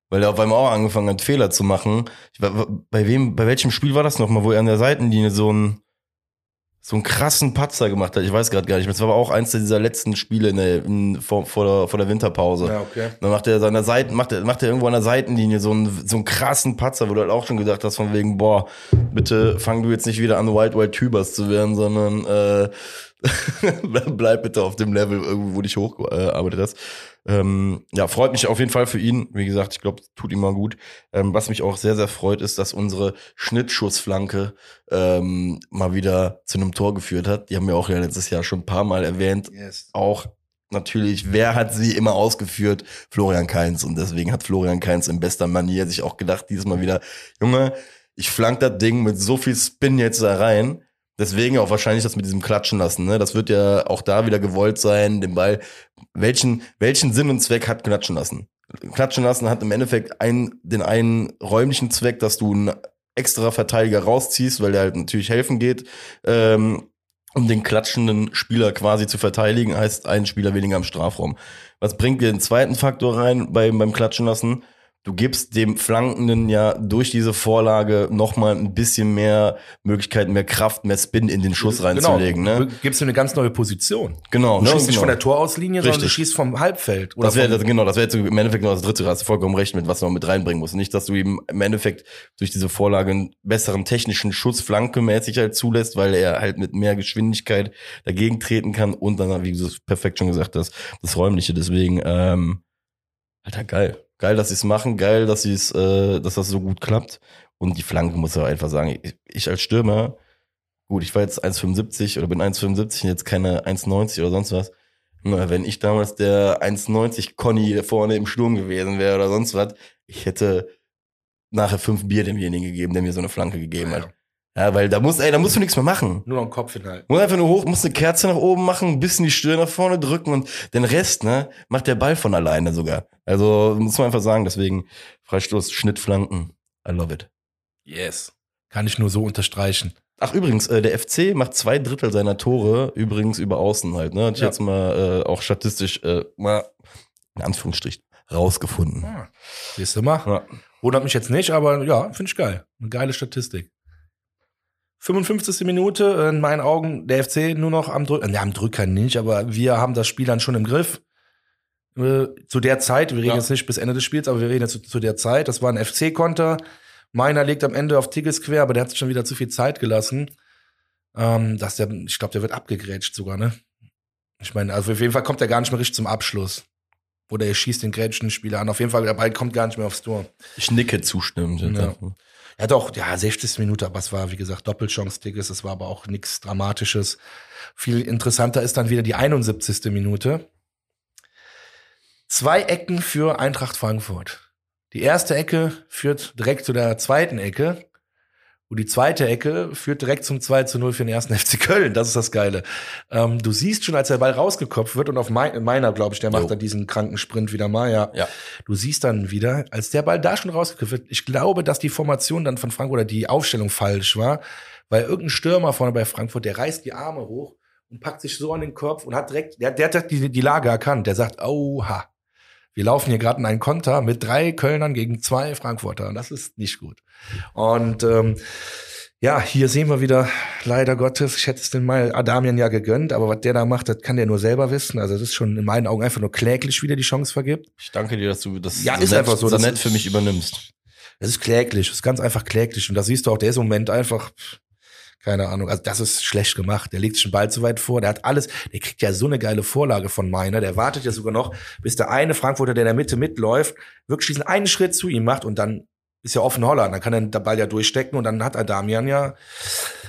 weil er auf einmal auch angefangen hat, Fehler zu machen. Ich, bei wem, bei welchem Spiel war das nochmal, wo er an der Seitenlinie so einen, so einen krassen Patzer gemacht hat? Ich weiß gerade gar nicht mehr. Das war aber auch eins dieser letzten Spiele in der, in, vor, vor, der, vor der Winterpause. okay. Dann macht er seiner Seiten, macht er, macht er irgendwo an der Seitenlinie so einen, so einen krassen Patzer, wo du halt auch schon gedacht hast, von wegen, boah, bitte fang du jetzt nicht wieder an, Wild Wild Tübers zu werden, sondern äh, bleib bitte auf dem Level irgendwo, wo dich hochgearbeitet hast. Ähm, ja, freut mich auf jeden Fall für ihn. Wie gesagt, ich glaube, tut ihm mal gut. Ähm, was mich auch sehr, sehr freut, ist, dass unsere Schnittschussflanke ähm, mal wieder zu einem Tor geführt hat. Die haben wir auch ja letztes Jahr schon ein paar Mal erwähnt Yes. auch natürlich, wer hat sie immer ausgeführt? Florian Kainz. Und deswegen hat Florian Kainz in bester Manier sich auch gedacht, dieses Mal wieder, Junge, ich flank das Ding mit so viel Spin jetzt da rein. Deswegen auch wahrscheinlich das mit diesem Klatschen lassen. Ne? Das wird ja auch da wieder gewollt sein, den Ball. Welchen, welchen Sinn und Zweck hat Klatschen lassen? Klatschen lassen hat im Endeffekt einen, den einen räumlichen Zweck, dass du einen extra Verteidiger rausziehst, weil der halt natürlich helfen geht. Ähm, um den klatschenden Spieler quasi zu verteidigen, heißt ein Spieler weniger im Strafraum. Was bringt dir den zweiten Faktor rein beim, beim Klatschen lassen? Du gibst dem Flankenden ja durch diese Vorlage nochmal ein bisschen mehr Möglichkeiten, mehr Kraft, mehr Spin in den Schuss reinzulegen. Genau. Ne? Du gibst ihm eine ganz neue Position. Genau, Du ne? schießt nicht genau. von der Torauslinie, sondern du Richtig. schießt vom Halbfeld. Oder Das wäre genau, das wäre jetzt im Endeffekt noch das dritte, hast du vollkommen recht mit, was man mit reinbringen muss. Nicht, dass du ihm im Endeffekt durch diese Vorlage einen besseren technischen Schuss flankemäßig halt zulässt, weil er halt mit mehr Geschwindigkeit dagegen treten kann und dann, wie du es perfekt schon gesagt hast, das Räumliche. Deswegen, ähm, Alter, geil. Geil, dass sie es machen, geil, dass sie es, äh, dass das so gut klappt. Und die Flanke muss ich auch einfach sagen, ich, ich als Stürmer, gut, ich war jetzt 1,75 oder bin 1,75 und jetzt keine 1,90 oder sonst was. Na, wenn ich damals der 1,90 Conny vorne im Sturm gewesen wäre oder sonst was, ich hätte nachher fünf Bier demjenigen gegeben, der mir so eine Flanke gegeben hat. Ja, weil da muss, ey, da musst du nichts mehr machen. Nur noch den Kopf hinhalten. Muss einfach nur hoch, musst eine Kerze nach oben machen, ein bisschen die Stirn nach vorne drücken und den Rest, ne, macht der Ball von alleine sogar. Also, muss man einfach sagen, deswegen Freistoß, Schnitt, Flanken. I love it. Yes. Kann ich nur so unterstreichen. Ach, übrigens, äh, der FC macht zwei Drittel seiner Tore übrigens über Außen halt, ne? Hat ich Ja. jetzt mal äh, auch statistisch äh, mal in Anführungsstrichen rausgefunden. Ah, siehst du mal. Ja. Wundert mich jetzt nicht, aber ja, finde ich geil. Eine geile Statistik. 55. Minute, in meinen Augen der FC nur noch am Drücker. Ne, am Drücker nicht, aber wir haben das Spiel dann schon im Griff. Äh, zu der Zeit, wir reden Ja. jetzt nicht bis Ende des Spiels, aber wir reden jetzt zu, zu der Zeit. Das war ein FC-Konter. Meiner legt am Ende auf Tigges quer, aber der hat sich schon wieder zu viel Zeit gelassen. Ähm, dass der, ich glaube, der wird abgegrätscht sogar, ne? Ich meine, also auf jeden Fall kommt er gar nicht mehr richtig zum Abschluss. Oder er schießt den grätschenden Spieler an. Auf jeden Fall, der Ball kommt gar nicht mehr aufs Tor. Ich nicke zustimmend. Ja. Ja, doch, ja, 60. Minute, aber es war, wie gesagt, Doppelchance-Tickets, es war aber auch nichts Dramatisches. Viel interessanter ist dann wieder die 71. Minute. Zwei Ecken für Eintracht Frankfurt. Die erste Ecke führt direkt zu der zweiten Ecke. Und die zweite Ecke führt direkt zum 2 zu 0 für den ersten FC Köln. Das ist das Geile. Ähm, du siehst schon, als der Ball rausgekopft wird und auf mein, meiner, glaube ich, der macht Jo. dann diesen kranken Sprint wieder mal, ja. Ja. Du siehst dann wieder, als der Ball da schon rausgekippt wird, ich glaube, dass die Formation dann von Frankfurt oder die Aufstellung falsch war, weil irgendein Stürmer vorne bei Frankfurt, der reißt die Arme hoch und packt sich so an den Kopf und hat direkt, der, der hat die, die Lage erkannt. Der sagt, oha, wir laufen hier gerade in einen Konter mit drei Kölnern gegen zwei Frankfurter. Und das ist nicht gut. Und ähm, Ja, hier sehen wir wieder, leider Gottes, ich hätte es den mal Adamian ja gegönnt, aber was der da macht, das kann der nur selber wissen. Also das ist schon in meinen Augen einfach nur kläglich, wie der die Chance vergibt. Ich danke dir, dass du das Ja, so, ist nett, einfach so, so nett für mich übernimmst. Das ist kläglich, das ist ganz einfach kläglich. Und da siehst du auch, der ist im Moment einfach, keine Ahnung, also das ist schlecht gemacht. Der legt sich den Ball zu weit vor, der hat alles, der kriegt ja so eine geile Vorlage von Meiner, der wartet ja sogar noch, bis der eine Frankfurter, der in der Mitte mitläuft, wirklich diesen einen Schritt zu ihm macht und dann ist ja offen Holland, dann kann er den Ball ja durchstecken und dann hat Adamian ja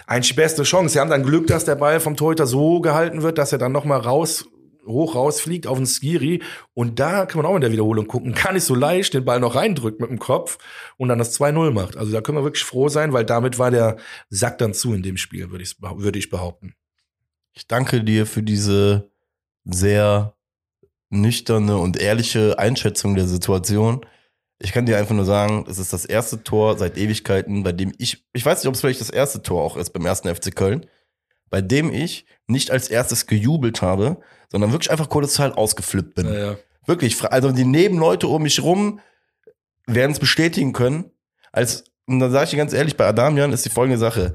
eigentlich die beste Chance. Sie haben dann Glück, dass der Ball vom Torhüter so gehalten wird, dass er dann noch mal raus hoch rausfliegt auf den Skiri und da kann man auch in der Wiederholung gucken, gar nicht so leicht den Ball noch reindrückt mit dem Kopf und dann das 2-0 macht. Also da können wir wirklich froh sein, weil damit war der Sack dann zu in dem Spiel, würde ich, würde ich behaupten. Ich danke dir für diese sehr nüchterne und ehrliche Einschätzung der Situation. Ich kann dir einfach nur sagen, es ist das erste Tor seit Ewigkeiten, bei dem ich, ich weiß nicht, ob es vielleicht das erste Tor auch ist beim ersten FC Köln, bei dem ich nicht als erstes gejubelt habe, sondern wirklich einfach kolossal ausgeflippt bin. ja. Wirklich, fra- also die Nebenleute um mich rum werden es bestätigen können. Als, und dann sage ich dir ganz ehrlich, bei Adamian ist die folgende Sache.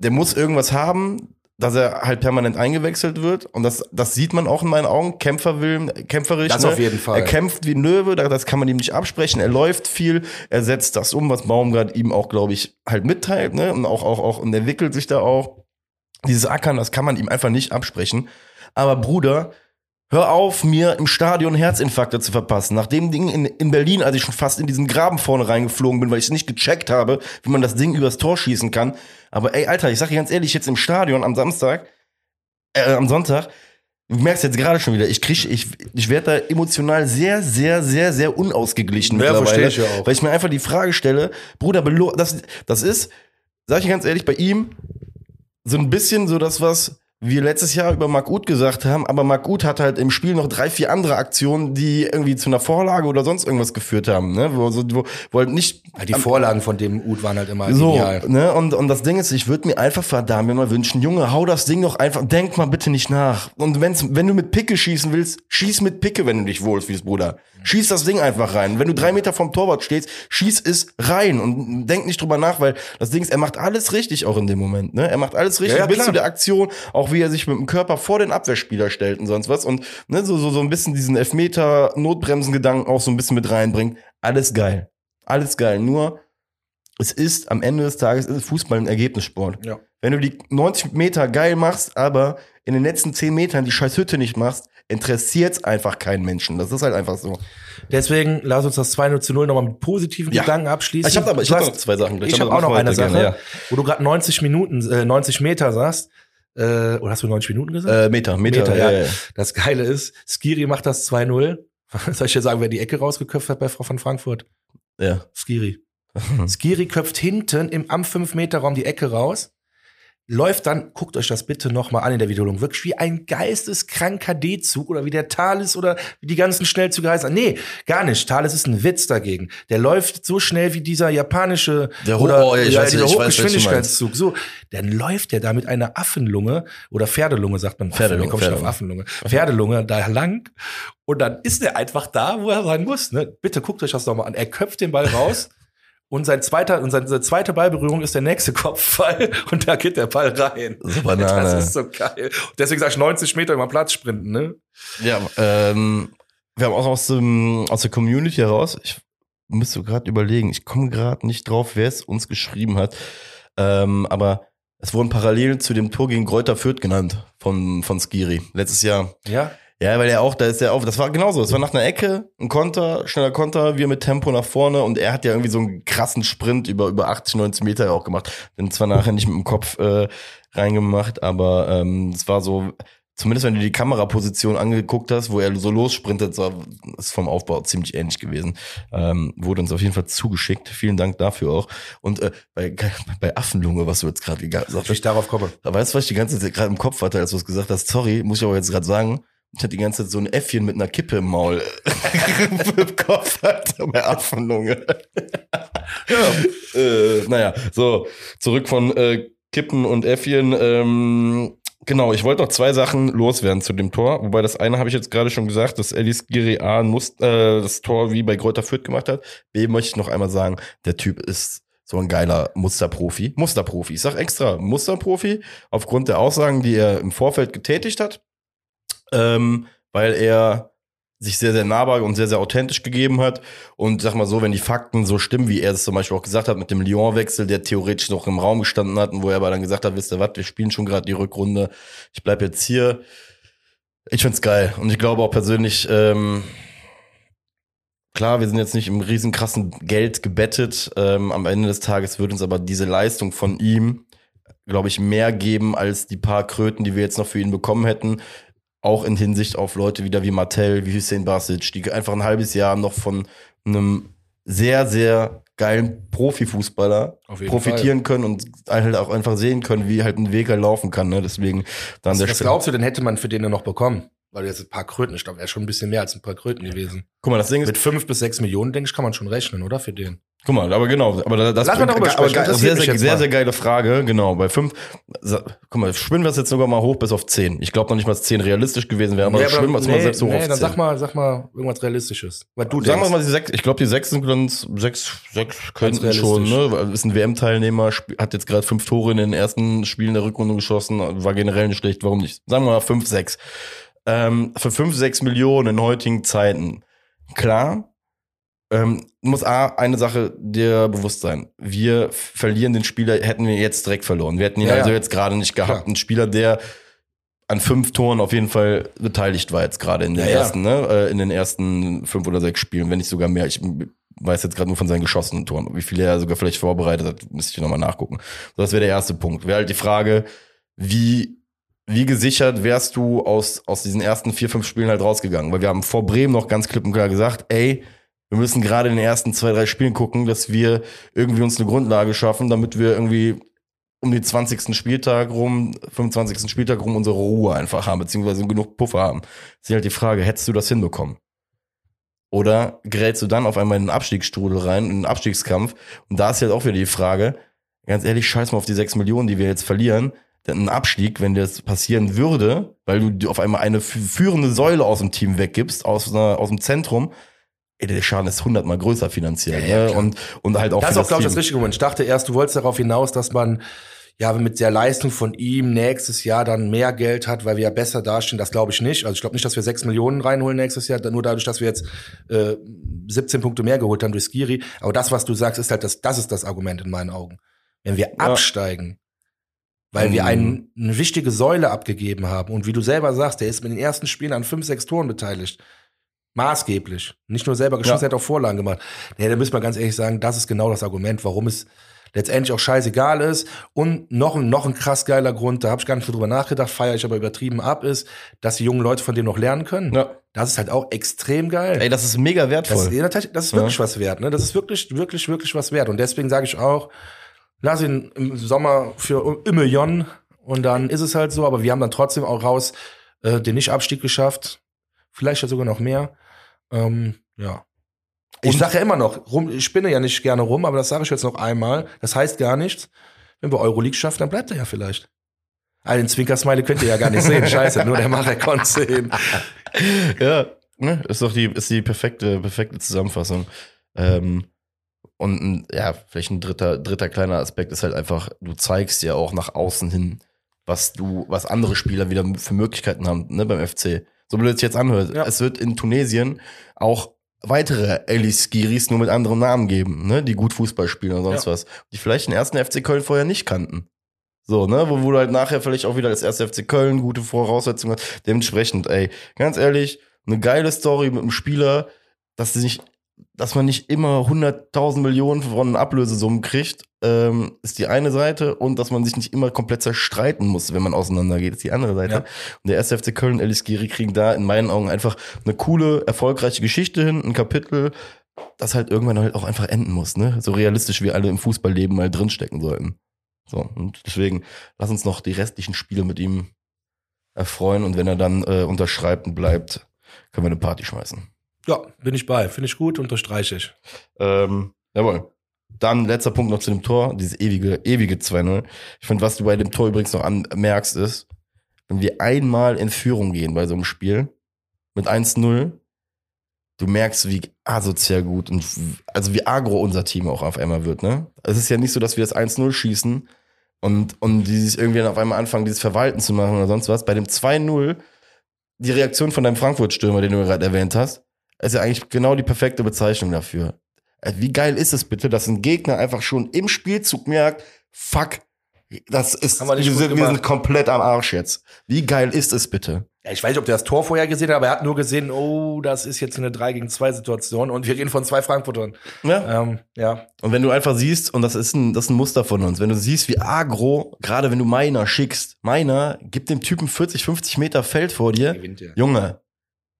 Der muss irgendwas haben, dass er halt permanent eingewechselt wird. Und das, das sieht man auch in meinen Augen. Kämpfer will, kämpferisch. Das ne? auf jeden Fall. Er kämpft wie da- das kann man ihm nicht absprechen. Er läuft viel, er setzt das um, was Baumgart ihm auch, glaube ich, halt mitteilt, ne? Und auch, auch, auch, und entwickelt sich da auch. Dieses Ackern, das kann man ihm einfach nicht absprechen. Aber Bruder, hör auf, mir im Stadion Herzinfarkte zu verpassen. Nach dem Ding in, in Berlin, als ich schon fast in diesen Graben vorne reingeflogen bin, weil ich es nicht gecheckt habe, wie man das Ding übers Tor schießen kann. Aber ey, Alter, ich sag dir ganz ehrlich, jetzt im Stadion am Samstag, äh, am Sonntag, du merkst jetzt gerade schon wieder, ich krieg, ich, ich werde da emotional sehr, sehr, sehr, sehr unausgeglichen Ja, mittlerweile. versteh ich ja auch. Weil ich mir einfach die Frage stelle, Bruder, das, das ist, sag ich ganz ehrlich, bei ihm so ein bisschen so das, was wir letztes Jahr über Marc Uth gesagt haben, aber Marc Uth hat halt im Spiel noch drei, vier andere Aktionen, die irgendwie zu einer Vorlage oder sonst irgendwas geführt haben, ne? Wo, wo, wo halt nicht Ja, die Vorlagen von dem Ud waren halt immer so, genial. ne? Und, und das Ding ist, ich würde mir einfach Adamian mal wünschen, Junge, hau das Ding doch einfach, denk mal bitte nicht nach. Und wenn's, wenn du mit Picke schießen willst, schieß mit Picke, wenn du dich wohlfühlst, Bruder. Schieß das Ding einfach rein. Wenn du drei Meter vom Torwart stehst, schieß es rein und denk nicht drüber nach, weil das Ding ist, er macht alles richtig auch in dem Moment, ne? Er macht alles richtig Ja, ja, bis zu der Aktion, auch wie er sich mit dem Körper vor den Abwehrspieler stellt und sonst was und ne, so, so, so ein bisschen diesen Elfmeter-Notbremsen-Gedanken auch so ein bisschen mit reinbringt. Alles geil. Alles geil. Nur, es ist am Ende des Tages ist Fußball ein Ergebnissport. Ja. Wenn du die 90 Meter geil machst, aber in den letzten 10 Metern die scheiß Hütte nicht machst, interessiert's einfach keinen Menschen. Das ist halt einfach so. Deswegen lass uns das 2 zu 0 nochmal mit positiven Ja. Gedanken abschließen. Ich habe aber ich hab noch zwei Sachen. Ich hab habe aber auch noch eine Sache, gerne, wo du gerade 90 Minuten, äh, 90 Meter sagst. Äh, oder hast du 90 Minuten gesagt? Äh, Meter, Meter, Meter, ja. ja. ja. Das Geile ist, Skiri macht das 2-0. Soll ich dir sagen, wer die Ecke rausgeköpft hat bei Frau von Frankfurt? ja. Skiri. Skiri köpft hinten im am 5-Meter-Raum die Ecke raus. Läuft dann, guckt euch das bitte nochmal an in der Wiederholung, wirklich wie ein geisteskranker D-Zug oder wie der Thales oder wie die ganzen Schnellzüge heißen. Nee, gar nicht. Thales ist ein Witz dagegen. Der läuft so schnell wie dieser japanische Der Ho- oder oh, ich ja, weiß, dieser ich weiß, was du Hochgeschwindigkeitszug. So, dann läuft der da mit einer Affenlunge oder Pferdelunge, sagt man. Pferdelunge, komm ich auf Pferdelunge. Affenlunge? Pferdelunge da lang. Und dann ist er einfach da, wo er sein muss. Ne? Bitte guckt euch das nochmal an. Er köpft den Ball raus. Und sein zweiter, und seine zweite Ballberührung ist der nächste Kopfball und da geht der Ball rein. So Banane. Das ist so geil. Deswegen sag ich 90 Meter über Platz sprinten, ne? Ja, ähm, wir haben auch aus, dem, aus der Community heraus, ich müsste gerade überlegen, ich komme gerade nicht drauf, wer es uns geschrieben hat, ähm, aber es wurden Parallelen zu dem Tor gegen Kräuter Fürth genannt von, von Skiri letztes Jahr. Ja. Ja, weil er auch, da ist er auch, das war genauso, es war nach einer Ecke, ein Konter, schneller Konter, wir mit Tempo nach vorne und er hat ja irgendwie so einen krassen Sprint über, über 80, 90 Meter auch gemacht. Bin zwar nachher nicht mit dem Kopf äh, reingemacht, aber ähm, es war so, zumindest wenn du die Kameraposition angeguckt hast, wo er so lossprintet, so, ist vom Aufbau ziemlich ähnlich gewesen. Ähm, wurde uns auf jeden Fall zugeschickt. Vielen Dank dafür auch. Und äh, bei, bei Affenlunge, was du jetzt gerade gesagt hast, ich darauf komme. Weißt du, was ich die ganze Zeit gerade im Kopf hatte, als du es gesagt hast? Sorry, muss ich aber jetzt gerade sagen. Ich hatte die ganze Zeit so ein Äffchen mit einer Kippe im Maul im Kopf hat, bei Affenlunge. ja. Äh, naja, so, zurück von äh, Kippen und Äffchen. Ähm, genau, ich wollte noch zwei Sachen loswerden zu dem Tor. Wobei das eine habe ich jetzt gerade schon gesagt, dass Alice Giri A muss, äh, das Tor wie bei Kräuter Fürth gemacht hat. B möchte ich noch einmal sagen, der Typ ist so ein geiler Musterprofi. Musterprofi. Ich sag extra Musterprofi aufgrund der Aussagen, die er im Vorfeld getätigt hat. Ähm, weil er sich sehr, sehr nahbar und sehr, sehr authentisch gegeben hat. Und sag mal so, wenn die Fakten so stimmen, wie er es zum Beispiel auch gesagt hat mit dem Lyon-Wechsel, der theoretisch noch im Raum gestanden hat und wo er aber dann gesagt hat, wisst ihr was, wir spielen schon gerade die Rückrunde, ich bleib jetzt hier. Ich find's geil. Und ich glaube auch persönlich, ähm, klar, wir sind jetzt nicht im riesen krassen Geld gebettet. Ähm, am Ende des Tages wird uns aber diese Leistung von ihm, glaube ich, mehr geben als die paar Kröten, die wir jetzt noch für ihn bekommen hätten auch in Hinsicht auf Leute wieder wie Martell, wie Hussein Basic, die einfach ein halbes Jahr noch von einem sehr, sehr geilen Profifußballer profitieren Fall. können und halt auch einfach sehen können, wie halt ein Weg halt laufen kann. Ne? Deswegen dann der Was glaubst du, denn hätte man für den noch bekommen? Weil jetzt ein paar Kröten, ich glaube, wäre schon ein bisschen mehr als ein paar Kröten gewesen. Guck mal, das Ding ist. Mit fünf bis sechs Millionen, denke ich, kann man schon rechnen, oder? Für den. Guck mal, aber genau, aber das Lass mal darüber sprechen, aber sehr, sehr, sehr, sehr geile Frage, genau. Bei fünf, guck mal, schwimmen wir es jetzt sogar mal hoch bis auf zehn. Ich glaube noch nicht mal, dass zehn realistisch gewesen wäre, aber nee, schwimmen wir es nee, mal selbst hoch nee, auf zehn. dann sag mal, sag mal irgendwas Realistisches. Weil du Sagen wir mal die sechs, ich glaube die sechs sind ganz, sechs, sechs könnten schon, ne? Ist ein WM-Teilnehmer, hat jetzt gerade fünf Tore in den ersten Spielen der Rückrunde geschossen, war generell nicht schlecht, warum nicht? Sagen wir mal fünf, sechs ähm, für 5, 6 Millionen in heutigen Zeiten. Klar, ähm, muss A, eine Sache dir bewusst sein. Wir verlieren den Spieler, hätten wir jetzt direkt verloren. Wir hätten ihn ja, also ja. jetzt gerade nicht gehabt. Klar. Ein Spieler, der an fünf Toren auf jeden Fall beteiligt war jetzt gerade in den ja, ersten, ne, äh, in den ersten fünf oder sechs Spielen, wenn nicht sogar mehr. Ich weiß jetzt gerade nur von seinen geschossenen Toren. Wie viele er sogar vielleicht vorbereitet hat, müsste ich nochmal nachgucken. So, das wäre der erste Punkt. Wäre halt die Frage, wie wie gesichert wärst du aus, aus diesen ersten vier, fünf Spielen halt rausgegangen? Weil wir haben vor Bremen noch ganz klipp und klar gesagt, ey, wir müssen gerade in den ersten zwei, drei Spielen gucken, dass wir irgendwie uns eine Grundlage schaffen, damit wir irgendwie um den 20. Spieltag rum, 25. Spieltag rum unsere Ruhe einfach haben, beziehungsweise genug Puffer haben. Das ist halt die Frage, hättest du das hinbekommen? Oder gerätst du dann auf einmal in den Abstiegsstrudel rein, in den Abstiegskampf? Und da ist halt auch wieder die Frage, ganz ehrlich, scheiß mal auf die sechs Millionen, die wir jetzt verlieren ein Abstieg, wenn das passieren würde, weil du auf einmal eine führende Säule aus dem Team weggibst, aus, aus dem Zentrum, ey, der Schaden ist hundertmal größer finanziell. Ja, ne? und, und halt auch Das ist auch, glaube ich, das richtige Moment. Ich dachte erst, du wolltest darauf hinaus, dass man ja mit der Leistung von ihm nächstes Jahr dann mehr Geld hat, weil wir ja besser dastehen. Das glaube ich nicht. Also ich glaube nicht, dass wir sechs Millionen reinholen nächstes Jahr, nur dadurch, dass wir jetzt äh, 17 Punkte mehr geholt haben durch Skiri. Aber das, was du sagst, ist halt das, das ist das Argument in meinen Augen. Wenn wir ja. absteigen, weil wir einen, eine wichtige Säule abgegeben haben. Und wie du selber sagst, der ist mit den ersten Spielen an fünf, sechs Toren beteiligt. Maßgeblich. Nicht nur selber geschossen, ja. hat auch Vorlagen gemacht. Nee, da müssen wir ganz ehrlich sagen, das ist genau das Argument, warum es letztendlich auch scheißegal ist. Und noch ein, noch ein krass geiler Grund, da habe ich gar nicht drüber nachgedacht, feiere ich aber übertrieben ab, ist, dass die jungen Leute von dem noch lernen können. Ja. Das ist halt auch extrem geil. Ey, das ist mega wertvoll. Das, das ist wirklich ja. was wert, ne? Das ist wirklich, wirklich, wirklich was wert. Und deswegen sage ich auch, lass ihn im Sommer für Million und dann ist es halt so, aber wir haben dann trotzdem auch raus äh, den Nicht-Abstieg geschafft. Vielleicht ja sogar noch mehr. Ähm, ja. Ich sage ja immer noch, rum, ich spinne ja nicht gerne rum, aber das sage ich jetzt noch einmal. Das heißt gar nichts. Wenn wir Euroleague schaffen, dann bleibt er ja vielleicht. Ah, den Zwinkersmiley könnt ihr ja gar nicht sehen. Scheiße, nur der Macher konnte sehen. Ja, ne, ist doch die, ist die perfekte, perfekte Zusammenfassung. Ähm, und ja, vielleicht ein dritter, dritter kleiner Aspekt ist halt einfach, du zeigst ja auch nach außen hin, was du, was andere Spieler wieder für Möglichkeiten haben, ne, beim FC. So blöd es jetzt anhört. Ja. Es wird in Tunesien auch weitere Elis Giris nur mit anderem Namen geben, ne, die gut Fußball spielen oder sonst ja. was. Die vielleicht den ersten FC Köln vorher nicht kannten. So, ne, wo, wo du halt nachher vielleicht auch wieder das erste FC Köln gute Voraussetzungen hast. Dementsprechend, ey, ganz ehrlich, eine geile Story mit einem Spieler, dass sie sich dass man nicht immer 100.000 Millionen von Ablösesummen kriegt, ähm, ist die eine Seite und dass man sich nicht immer komplett zerstreiten muss, wenn man auseinandergeht, ist die andere Seite. Ja. Und der SFC Köln und Alice Giri kriegen da in meinen Augen einfach eine coole, erfolgreiche Geschichte hin, ein Kapitel, das halt irgendwann halt auch einfach enden muss, ne? So realistisch wie alle im Fußballleben mal drinstecken sollten. So, und deswegen lass uns noch die restlichen Spiele mit ihm erfreuen und wenn er dann äh, unterschreibt und bleibt, können wir eine Party schmeißen. Ja, bin ich bei. Finde ich gut, unterstreiche ich. Ähm, jawohl. Dann letzter Punkt noch zu dem Tor, dieses ewige, ewige 2-0. Ich finde, was du bei dem Tor übrigens noch anmerkst, ist, wenn wir einmal in Führung gehen bei so einem Spiel mit 1-0, du merkst, wie asozial gut und also wie agro unser Team auch auf einmal wird, ne? Es ist ja nicht so, dass wir das 1-0 schießen und, und die sich irgendwie dann auf einmal anfangen, dieses Verwalten zu machen oder sonst was. Bei dem 2-0, die Reaktion von deinem Frankfurt-Stürmer, den du gerade erwähnt hast, ist ja eigentlich genau die perfekte Bezeichnung dafür. Äh, Wie geil ist es bitte, dass ein Gegner einfach schon im Spielzug merkt, fuck, das ist, wir wir, sind, wir sind komplett am Arsch jetzt. Wie geil ist es bitte? Ja, ich weiß nicht, ob der das Tor vorher gesehen hat, aber er hat nur gesehen, oh, das ist jetzt eine 3 gegen 2 Situation und wir reden von zwei Frankfurtern. Ja. Ähm, ja. Und wenn du einfach siehst, und das ist ein, das ist ein Muster von uns, wenn du siehst, wie agro, gerade wenn du Meiner schickst, Meiner gibt dem Typen 40, 50 Meter Feld vor dir, Gewinnt der. Junge,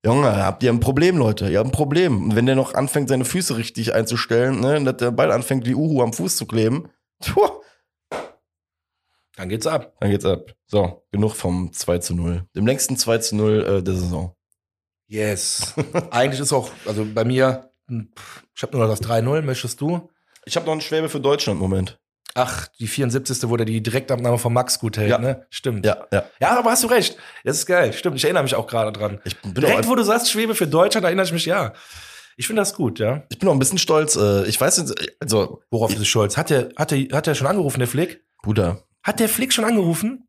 Junge, habt ihr ein Problem, Leute, ihr habt ein Problem. Und wenn der noch anfängt, seine Füße richtig einzustellen, ne, und dass der Ball anfängt, wie Uhu am Fuß zu kleben, puh, Dann geht's ab. dann geht's ab. So, genug vom 2 zu 0. Dem längsten 2 zu 0 äh, der Saison. Yes. Eigentlich ist auch, also bei mir, hm, ich habe nur noch das 3-0, möchtest du? Ich habe noch einen Schwäbe für Deutschland, Moment. Ach, die 74. wo der die Direktabnahme von Max gut hält, Ja. ne? Stimmt. Ja, ja. Ja, aber hast du recht. Das ist geil. Stimmt, ich erinnere mich auch gerade dran. Ich bin, Direkt, wo du sagst, Schwebe für Deutschland, erinnere ich mich, ja. Ich finde das gut, ja. ich bin auch ein bisschen stolz. Äh, ich weiß jetzt, also, Worauf ist Scholz? Hat der, hat der, hat der schon angerufen, der Flick? Bruder, Hat der Flick schon angerufen?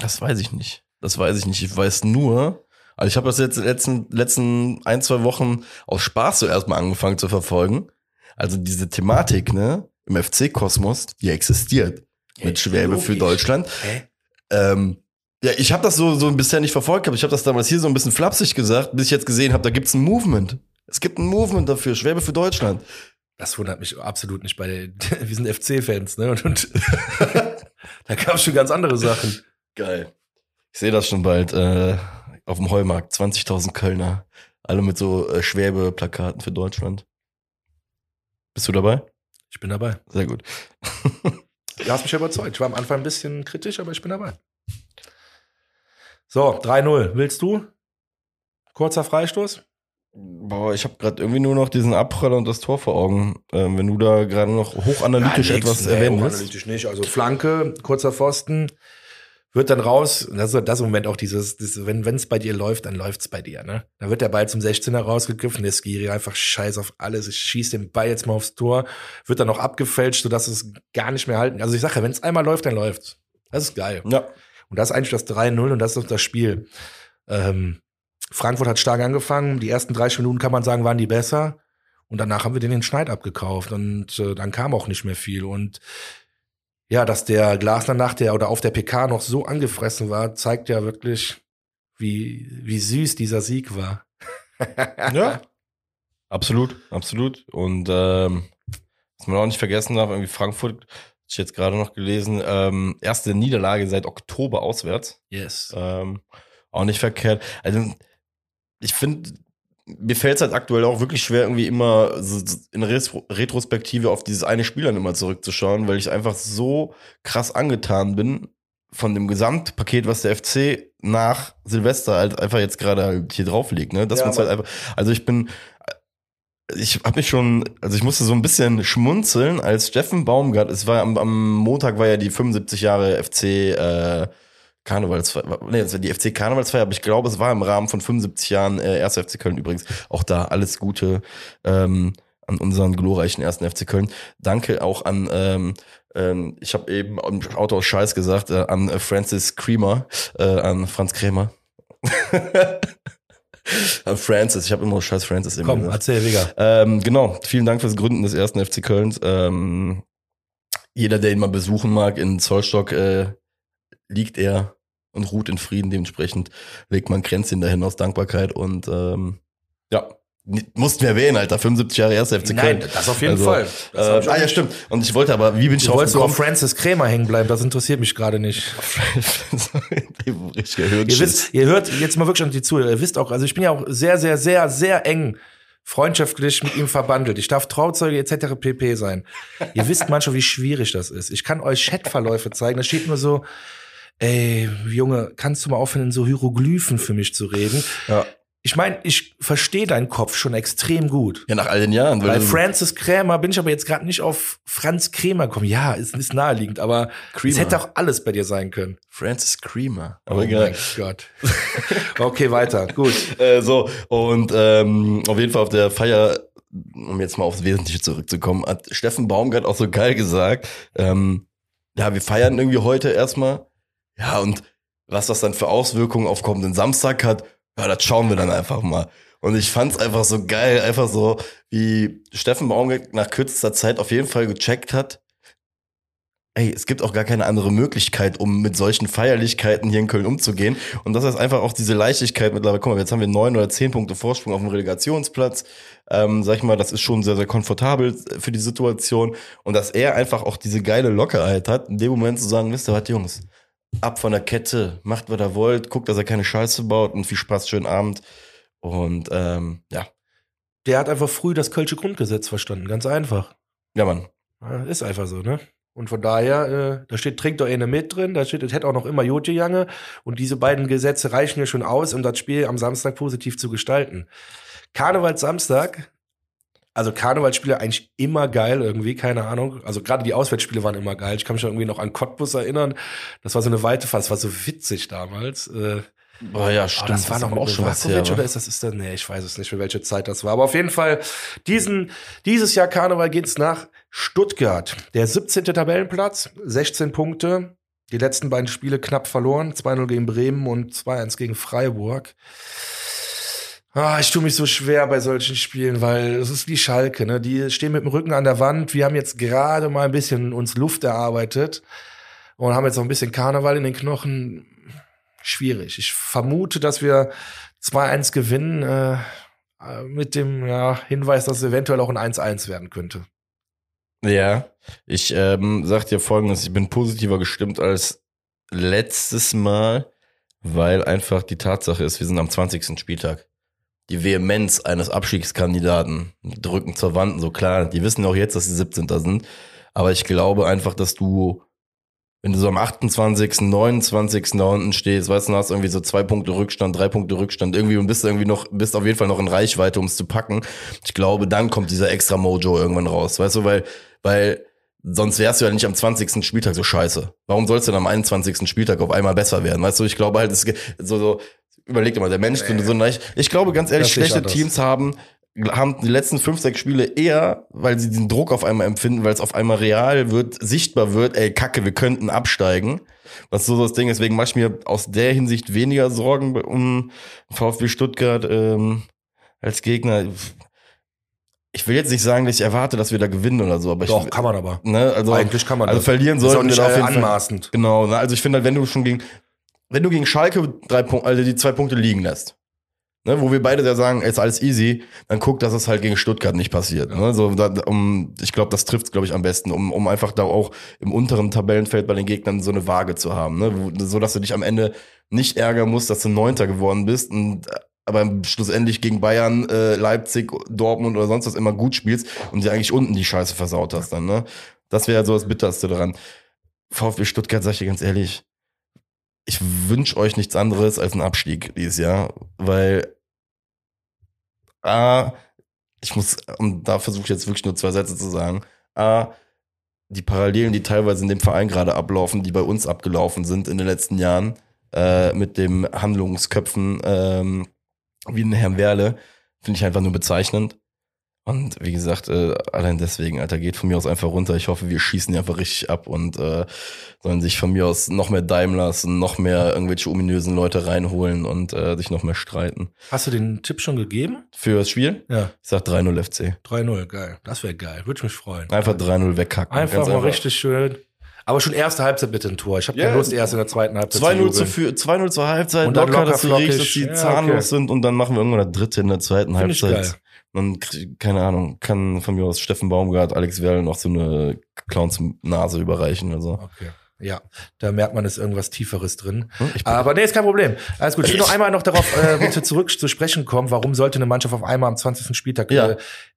Das weiß ich nicht. Das weiß ich nicht. Ich weiß nur, also ich habe das jetzt in den letzten, letzten ein, zwei Wochen aus Spaß so erstmal angefangen zu verfolgen. Also diese Thematik, ne, im FC-Kosmos, die existiert. Mit Schwäbe für. Deutschland. Ähm, ja, ich habe das so, so bisher nicht verfolgt, aber ich habe das damals hier so ein bisschen flapsig gesagt, bis ich jetzt gesehen habe, da gibt's ein Movement. Es gibt ein Movement dafür, Schwäbe für Deutschland. Das wundert mich absolut nicht bei der, wir sind FC-Fans, ne? Und, und da gab es schon ganz andere Sachen. Geil. Ich sehe das schon bald äh, auf dem Heumarkt. 20.000 Kölner. Alle mit so äh, Schwäbe-Plakaten für Deutschland. Bist du dabei? Ich bin dabei. Sehr gut. Du hast mich überzeugt. Ich war am Anfang ein bisschen kritisch, aber ich bin dabei. So, 3-0. Willst du? Kurzer Freistoß? Boah, ich habe gerade irgendwie nur noch diesen Abpraller und das Tor vor Augen. Ähm, wenn du da gerade noch hochanalytisch Ja, etwas nee, erwähnen willst. Analytisch nicht. Also Flanke, kurzer Pfosten, wird dann raus. Das ist das Moment auch dieses, dieses wenn es bei dir läuft, dann läuft's bei dir. Ne? Da wird der Ball zum 16er rausgegriffen, der Skiri einfach scheiß auf alles. Ich schieß den Ball jetzt mal aufs Tor, wird dann noch abgefälscht, sodass es gar nicht mehr halten. Also ich sage, wenn es einmal läuft, dann läuft's. Das ist geil. Ja. Und das ist eigentlich das 3-0 und das ist das Spiel. Ähm, Frankfurt hat stark angefangen. Die ersten 30 Minuten kann man sagen, waren die besser. Und danach haben wir den den Schneid abgekauft und äh, dann kam auch nicht mehr viel. Und ja, dass der Glasner nach der oder auf der PK noch so angefressen war, zeigt ja wirklich, wie, wie süß dieser Sieg war. Ja. Absolut, absolut. Und ähm, was man auch nicht vergessen darf, irgendwie Frankfurt, ich jetzt gerade noch gelesen, ähm, erste Niederlage seit Oktober auswärts. Yes. Ähm, auch nicht verkehrt. Also, ich finde, mir fällt es halt aktuell auch wirklich schwer, irgendwie immer so in Retro Retrospektive auf dieses eine Spiel dann immer zurückzuschauen, weil ich einfach so krass angetan bin von dem Gesamtpaket, was der FC nach Silvester halt einfach jetzt gerade halt hier drauflegt. Ne? Das Ja, halt einfach. Also ich bin, ich habe mich schon, also ich musste so ein bisschen schmunzeln, als Steffen Baumgart, es war am, am Montag war ja die 75 Jahre FC äh, Karnevalsfeier, nee, das war die FC Karnevalsfeier, aber ich glaube, es war im Rahmen von 75 Jahren äh, 1. FC Köln übrigens. Auch da alles Gute ähm, an unseren glorreichen 1. FC Köln. Danke auch an, ähm, ähm, ich habe eben im Auto aus Scheiß gesagt, äh, an äh, Francis Creamer, äh, an Franz Krämer. an Francis, ich habe immer Scheiß Francis eben Komm, gesagt. erzähl, Digga. Ähm, genau, vielen Dank fürs Gründen des ersten FC Kölns. Ähm, jeder, der ihn mal besuchen mag, in Zollstock äh, liegt er und ruht in Frieden. Dementsprechend legt man Kränzchen dahin aus Dankbarkeit und ähm, ja, mussten wir erwähnen, Alter, 75 Jahre erster FC Nein, Köln. das auf jeden Also, Fall. Äh, ah ja, stimmt. Und ich wollte aber, wie bin ich Du drauf wolltest doch auf gekommen? Francis Krämer hängen bleiben, das interessiert mich gerade nicht. Ihr wisst, ihr hört jetzt mal wirklich an die Zuhörer, ihr wisst auch, also ich bin ja auch sehr, sehr, sehr, sehr eng freundschaftlich mit ihm verbandelt. Ich darf Trauzeuge etc. pp. sein. Ihr wisst manchmal, wie schwierig das ist. Ich kann euch Chatverläufe zeigen, da steht nur so, ey, Junge, kannst du mal aufhören, in so Hieroglyphen für mich zu reden? Ja. ich meine, ich verstehe deinen Kopf schon extrem gut. Ja, nach all den Jahren. Bei Francis Krämer bin ich aber jetzt gerade nicht auf Franz Krämer gekommen. Ja, ist, ist naheliegend, aber Creamer. es hätte auch alles bei dir sein können. Francis Creamer. Oh Aber egal. mein Gott. okay, weiter. Gut. Äh, so, und ähm, auf jeden Fall auf der Feier, um jetzt mal aufs Wesentliche zurückzukommen, hat Steffen Baumgart auch so geil gesagt, ähm, ja, wir feiern irgendwie heute erstmal. Ja, und was das dann für Auswirkungen auf kommenden Samstag hat, ja, das schauen wir dann einfach mal. Und ich fand's einfach so geil, einfach so, wie Steffen Baumgart nach kürzester Zeit auf jeden Fall gecheckt hat, ey, es gibt auch gar keine andere Möglichkeit, um mit solchen Feierlichkeiten hier in Köln umzugehen. Und das ist einfach auch diese Leichtigkeit mittlerweile. Guck mal, jetzt haben wir neun oder zehn Punkte Vorsprung auf dem Relegationsplatz. Ähm, sag ich mal, das ist schon sehr, sehr komfortabel für die Situation. Und dass er einfach auch diese geile Lockerheit hat, in dem Moment zu sagen, wisst ihr was, Jungs, ab von der Kette, macht, was ihr wollt, guckt, dass er keine Scheiße baut und viel Spaß, schönen Abend. Und ähm, ja, Der hat einfach früh das Kölsche Grundgesetz verstanden. Ganz einfach. ja, Mann. Ja, Ist einfach so, ne? Und von daher, äh, da steht, trinkt doch eine mit drin, da steht, es hätte auch noch immer Jotje Jange. Und diese beiden Gesetze reichen ja schon aus, um das Spiel am Samstag positiv zu gestalten. Karnevalssamstag, also Karnevalsspiele eigentlich immer geil irgendwie, keine Ahnung. Also gerade die Auswärtsspiele waren immer geil. Ich kann mich irgendwie noch an Cottbus erinnern. Das war so eine weite Fahrt, das war so witzig damals. Äh, Boah, ja, Oh, stimmt. das war noch auch schon was her, oder ist das ist das nee, ich weiß es nicht, für welche Zeit das war, aber auf jeden Fall diesen dieses Jahr Karneval geht's nach Stuttgart. Der 17. Tabellenplatz, 16 Punkte. Die letzten beiden Spiele knapp verloren, 2-0 gegen Bremen und 2-1 gegen Freiburg. Ah, ich tue mich so schwer bei solchen Spielen, weil es ist wie Schalke, ne? Die stehen mit dem Rücken an der Wand. Wir haben jetzt gerade mal ein bisschen uns Luft erarbeitet und haben jetzt noch ein bisschen Karneval in den Knochen. Schwierig. Ich vermute, dass wir 2-1 gewinnen, äh, äh, mit dem ja, Hinweis, dass es eventuell auch ein 1-1 werden könnte. Ja, ich ähm, sag dir folgendes, ich bin positiver gestimmt als letztes Mal, weil einfach die Tatsache ist, wir sind am 20. Spieltag. Die Vehemenz eines Abstiegskandidaten drücken zur Wand, so klar, die wissen auch jetzt, dass sie 17. sind, aber ich glaube einfach, dass du, wenn du so am 28., 29. da unten stehst, weißt du, hast irgendwie so zwei Punkte Rückstand, drei Punkte Rückstand, irgendwie und bist irgendwie noch, bist auf jeden Fall noch in Reichweite, um es zu packen. Ich glaube, dann kommt dieser extra Mojo irgendwann raus, weißt du, weil, weil sonst wärst du ja nicht am 20. Spieltag so scheiße. Warum sollst du dann am 21. Spieltag auf einmal besser werden? Weißt du, ich glaube halt, es so, so, überleg dir mal, der Mensch, so, so leicht, ich glaube ganz ehrlich, schlechte. Teams haben, haben die letzten fünf, sechs Spiele eher, weil sie diesen Druck auf einmal empfinden, weil es auf einmal real wird, sichtbar wird, ey, kacke, wir könnten absteigen. Was so das Ding ist, deswegen mache ich mir aus der Hinsicht weniger Sorgen um VfB Stuttgart ähm, als Gegner. Ich will jetzt nicht sagen, dass ich erwarte, dass wir da gewinnen oder so, aber Doch, ich, kann man aber. ne, also, Eigentlich kann man also das. verlieren ist auch sollten wir nicht auf äh, jeden Fall. anmaßend. Genau, ne? also ich finde halt, wenn du schon gegen, wenn du gegen Schalke drei Punkte, also die zwei Punkte liegen lässt, ne, wo wir beide ja sagen, ist alles easy, dann guck, dass es halt gegen Stuttgart nicht passiert. Ne? So, da, um, ich glaube, das trifft glaube ich am besten, um, um einfach da auch im unteren Tabellenfeld bei den Gegnern so eine Waage zu haben, ne? wo, so dass du dich am Ende nicht ärgern musst, dass du Neunter geworden bist und aber schlussendlich gegen Bayern, äh, Leipzig, Dortmund oder sonst was immer gut spielst und dir eigentlich unten die Scheiße versaut hast dann, ne? Das wäre so das Bitterste daran. VfB Stuttgart, sag ich dir ganz ehrlich, ich wünsche euch nichts anderes als einen Abstieg dieses Jahr, weil A, ich muss, und da versuche ich jetzt wirklich nur zwei Sätze zu sagen, A, die Parallelen, die teilweise in dem Verein gerade ablaufen, die bei uns abgelaufen sind in den letzten Jahren, äh, mit dem Handlungsköpfen ähm, wie den Herrn Werle, finde ich einfach nur bezeichnend. Und wie gesagt, äh, allein deswegen, Alter, geht von mir aus einfach runter. Ich hoffe, wir schießen die einfach richtig ab und äh, sollen sich von mir aus noch mehr Daimlers und noch mehr irgendwelche ominösen Leute reinholen und äh, sich noch mehr streiten. Hast du den Tipp schon gegeben? Für das Spiel? Ja, Ich sag 3-0 FC. 3-0, geil. Das wäre geil. Würde ich mich freuen. Einfach 3-0 wegkacken. Einfach Ganz mal richtig schön. Aber schon erste Halbzeit bitte ein Tor. Ich habe Ja. keine Lust, erst in der zweiten Halbzeit 2-0 zu jubeln. für 2-0 zur Halbzeit, Und dann locker, locker dass du riechst, dass die Ja, zahnlos okay. sind und dann machen wir irgendwann das dritte in der zweiten Find ich Halbzeit. geil. Dann, keine Ahnung, kann von mir aus Steffen Baumgart, Alex Werl noch so eine Clowns-Nase überreichen oder so. Okay. Ja, da merkt man, ist irgendwas Tieferes drin. Hm, Aber nee, ist kein Problem. Alles gut. Ich will noch einmal noch darauf äh, bitte zurück zu sprechen kommen. Warum sollte eine Mannschaft auf einmal am 20. Spieltag? Ja. Äh,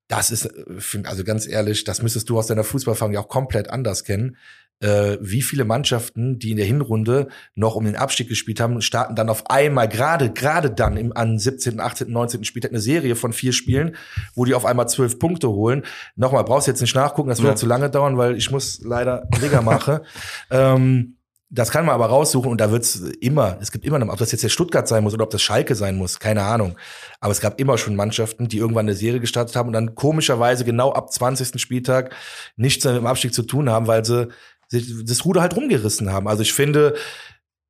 das ist, äh, also ganz ehrlich, das müsstest du aus deiner Fußballfang ja auch komplett anders kennen. Äh, wie viele Mannschaften, die in der Hinrunde noch um den Abstieg gespielt haben, starten dann auf einmal gerade gerade dann im an 17., 18., 19. Spieltag eine Serie von vier Spielen, wo die auf einmal zwölf Punkte holen. Nochmal, brauchst jetzt nicht nachgucken, das wird ja. zu lange dauern, weil ich muss leider Liga machen. ähm, das kann man aber raussuchen und da wird's immer, es gibt immer noch, ob das jetzt der Stuttgart sein muss oder ob das Schalke sein muss, keine Ahnung. Aber es gab immer schon Mannschaften, die irgendwann eine Serie gestartet haben und dann komischerweise genau ab 20. Spieltag nichts mehr mit dem Abstieg zu tun haben, weil sie das Ruder halt rumgerissen haben. Also ich finde,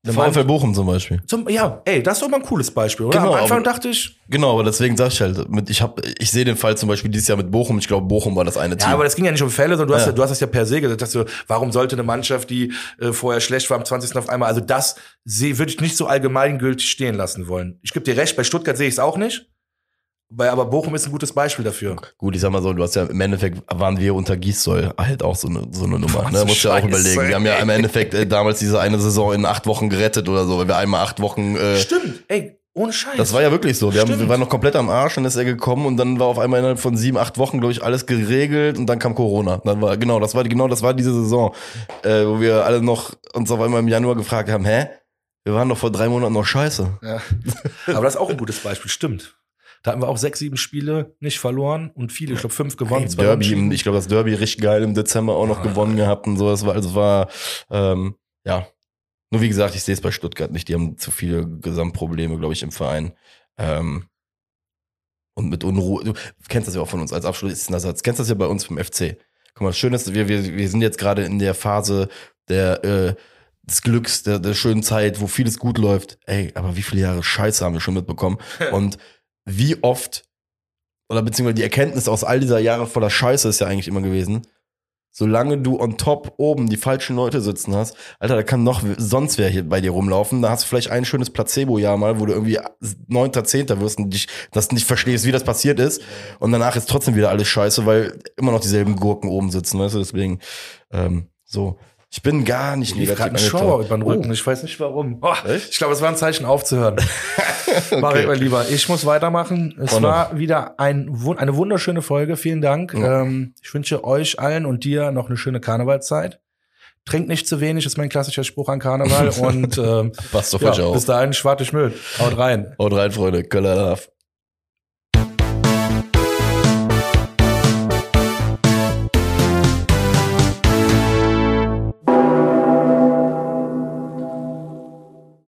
VfL Bochum zum Beispiel. Zum, ja, ey, das ist doch mal ein cooles Beispiel, oder? Genau, Am Anfang aber, dachte ich. Genau, aber deswegen sag ich halt, mit, ich hab, ich sehe den Fall zum Beispiel dieses Jahr mit Bochum. Ich glaube, Bochum war das eine Team. Ja, aber das ging ja nicht um Fälle, sondern du, ja. hast, ja, du hast das ja per se gesagt, dass du, warum sollte eine Mannschaft, die äh, vorher schlecht war, am 20. auf einmal, also das würde ich nicht so allgemeingültig stehen lassen wollen. Ich gebe dir recht, bei Stuttgart sehe ich es auch nicht. Weil, aber Bochum ist ein gutes Beispiel dafür. Gut, ich sag mal so, du hast ja im Endeffekt waren wir unter Gießsoll halt auch so eine, so eine Nummer. Ne? Musst du ja auch überlegen. Wir haben ja im Endeffekt äh, damals diese eine Saison in acht Wochen gerettet oder so, weil wir einmal acht Wochen. Äh, Stimmt, ey, ohne Scheiß. Das war ja wirklich so. Wir, haben, wir waren noch komplett am Arsch, dann ist er gekommen und dann war auf einmal innerhalb von sieben, acht Wochen, glaube ich, alles geregelt und dann kam Corona. Dann war, genau, das war, genau, das war diese Saison, äh, wo wir alle noch uns auf einmal im Januar gefragt haben, hä? Wir waren doch vor drei Monaten noch scheiße. Ja. Aber das ist auch ein gutes Beispiel, stimmt. Da hatten wir auch sechs, sieben Spiele nicht verloren und viele, ich glaube fünf gewonnen. Hey, Derby, ich glaube das Derby richtig geil im Dezember auch noch ja. gewonnen gehabt und so. Das war, also war, ähm, ja. Nur wie gesagt, ich sehe es bei Stuttgart nicht. Die haben zu viele Gesamtprobleme, glaube ich, im Verein. Ähm, und mit Unruhe. Du kennst das ja auch von uns als Abschlussersatz. Kennst das ja bei uns vom FC. Guck mal, das Schöne ist, wir, wir, wir sind jetzt gerade in der Phase der, äh, des Glücks, der, der schönen Zeit, wo vieles gut läuft. Ey, aber wie viele Jahre Scheiße haben wir schon mitbekommen? Und wie oft, oder beziehungsweise die Erkenntnis aus all dieser Jahre voller Scheiße ist ja eigentlich immer gewesen, solange du on top oben die falschen Leute sitzen hast, Alter, da kann noch sonst wer hier bei dir rumlaufen. Da hast du vielleicht ein schönes Placebo-Jahr mal, wo du irgendwie neunter, zehnter wirst und dich, das nicht verstehst, wie das passiert ist. Und danach ist trotzdem wieder alles scheiße, weil immer noch dieselben Gurken oben sitzen, weißt du, deswegen, ähm, so. Ich bin gar nicht negativ. gerade ein Schauer über den Rücken. Oh. Ich weiß nicht warum. Oh, ich glaube, es war ein Zeichen aufzuhören. okay. Mach mal lieber. Ich muss weitermachen. Es Vorne. war wieder ein, eine wunderschöne Folge. Vielen Dank. Ja. Ähm, ich wünsche euch allen und dir noch eine schöne Karnevalzeit. Trinkt nicht zu wenig, ist mein klassischer Spruch an Karneval. und ähm, Passt doch ja, Bis dahin, schwarte Schmöd. Haut rein. Haut rein, Freunde. Köller Love.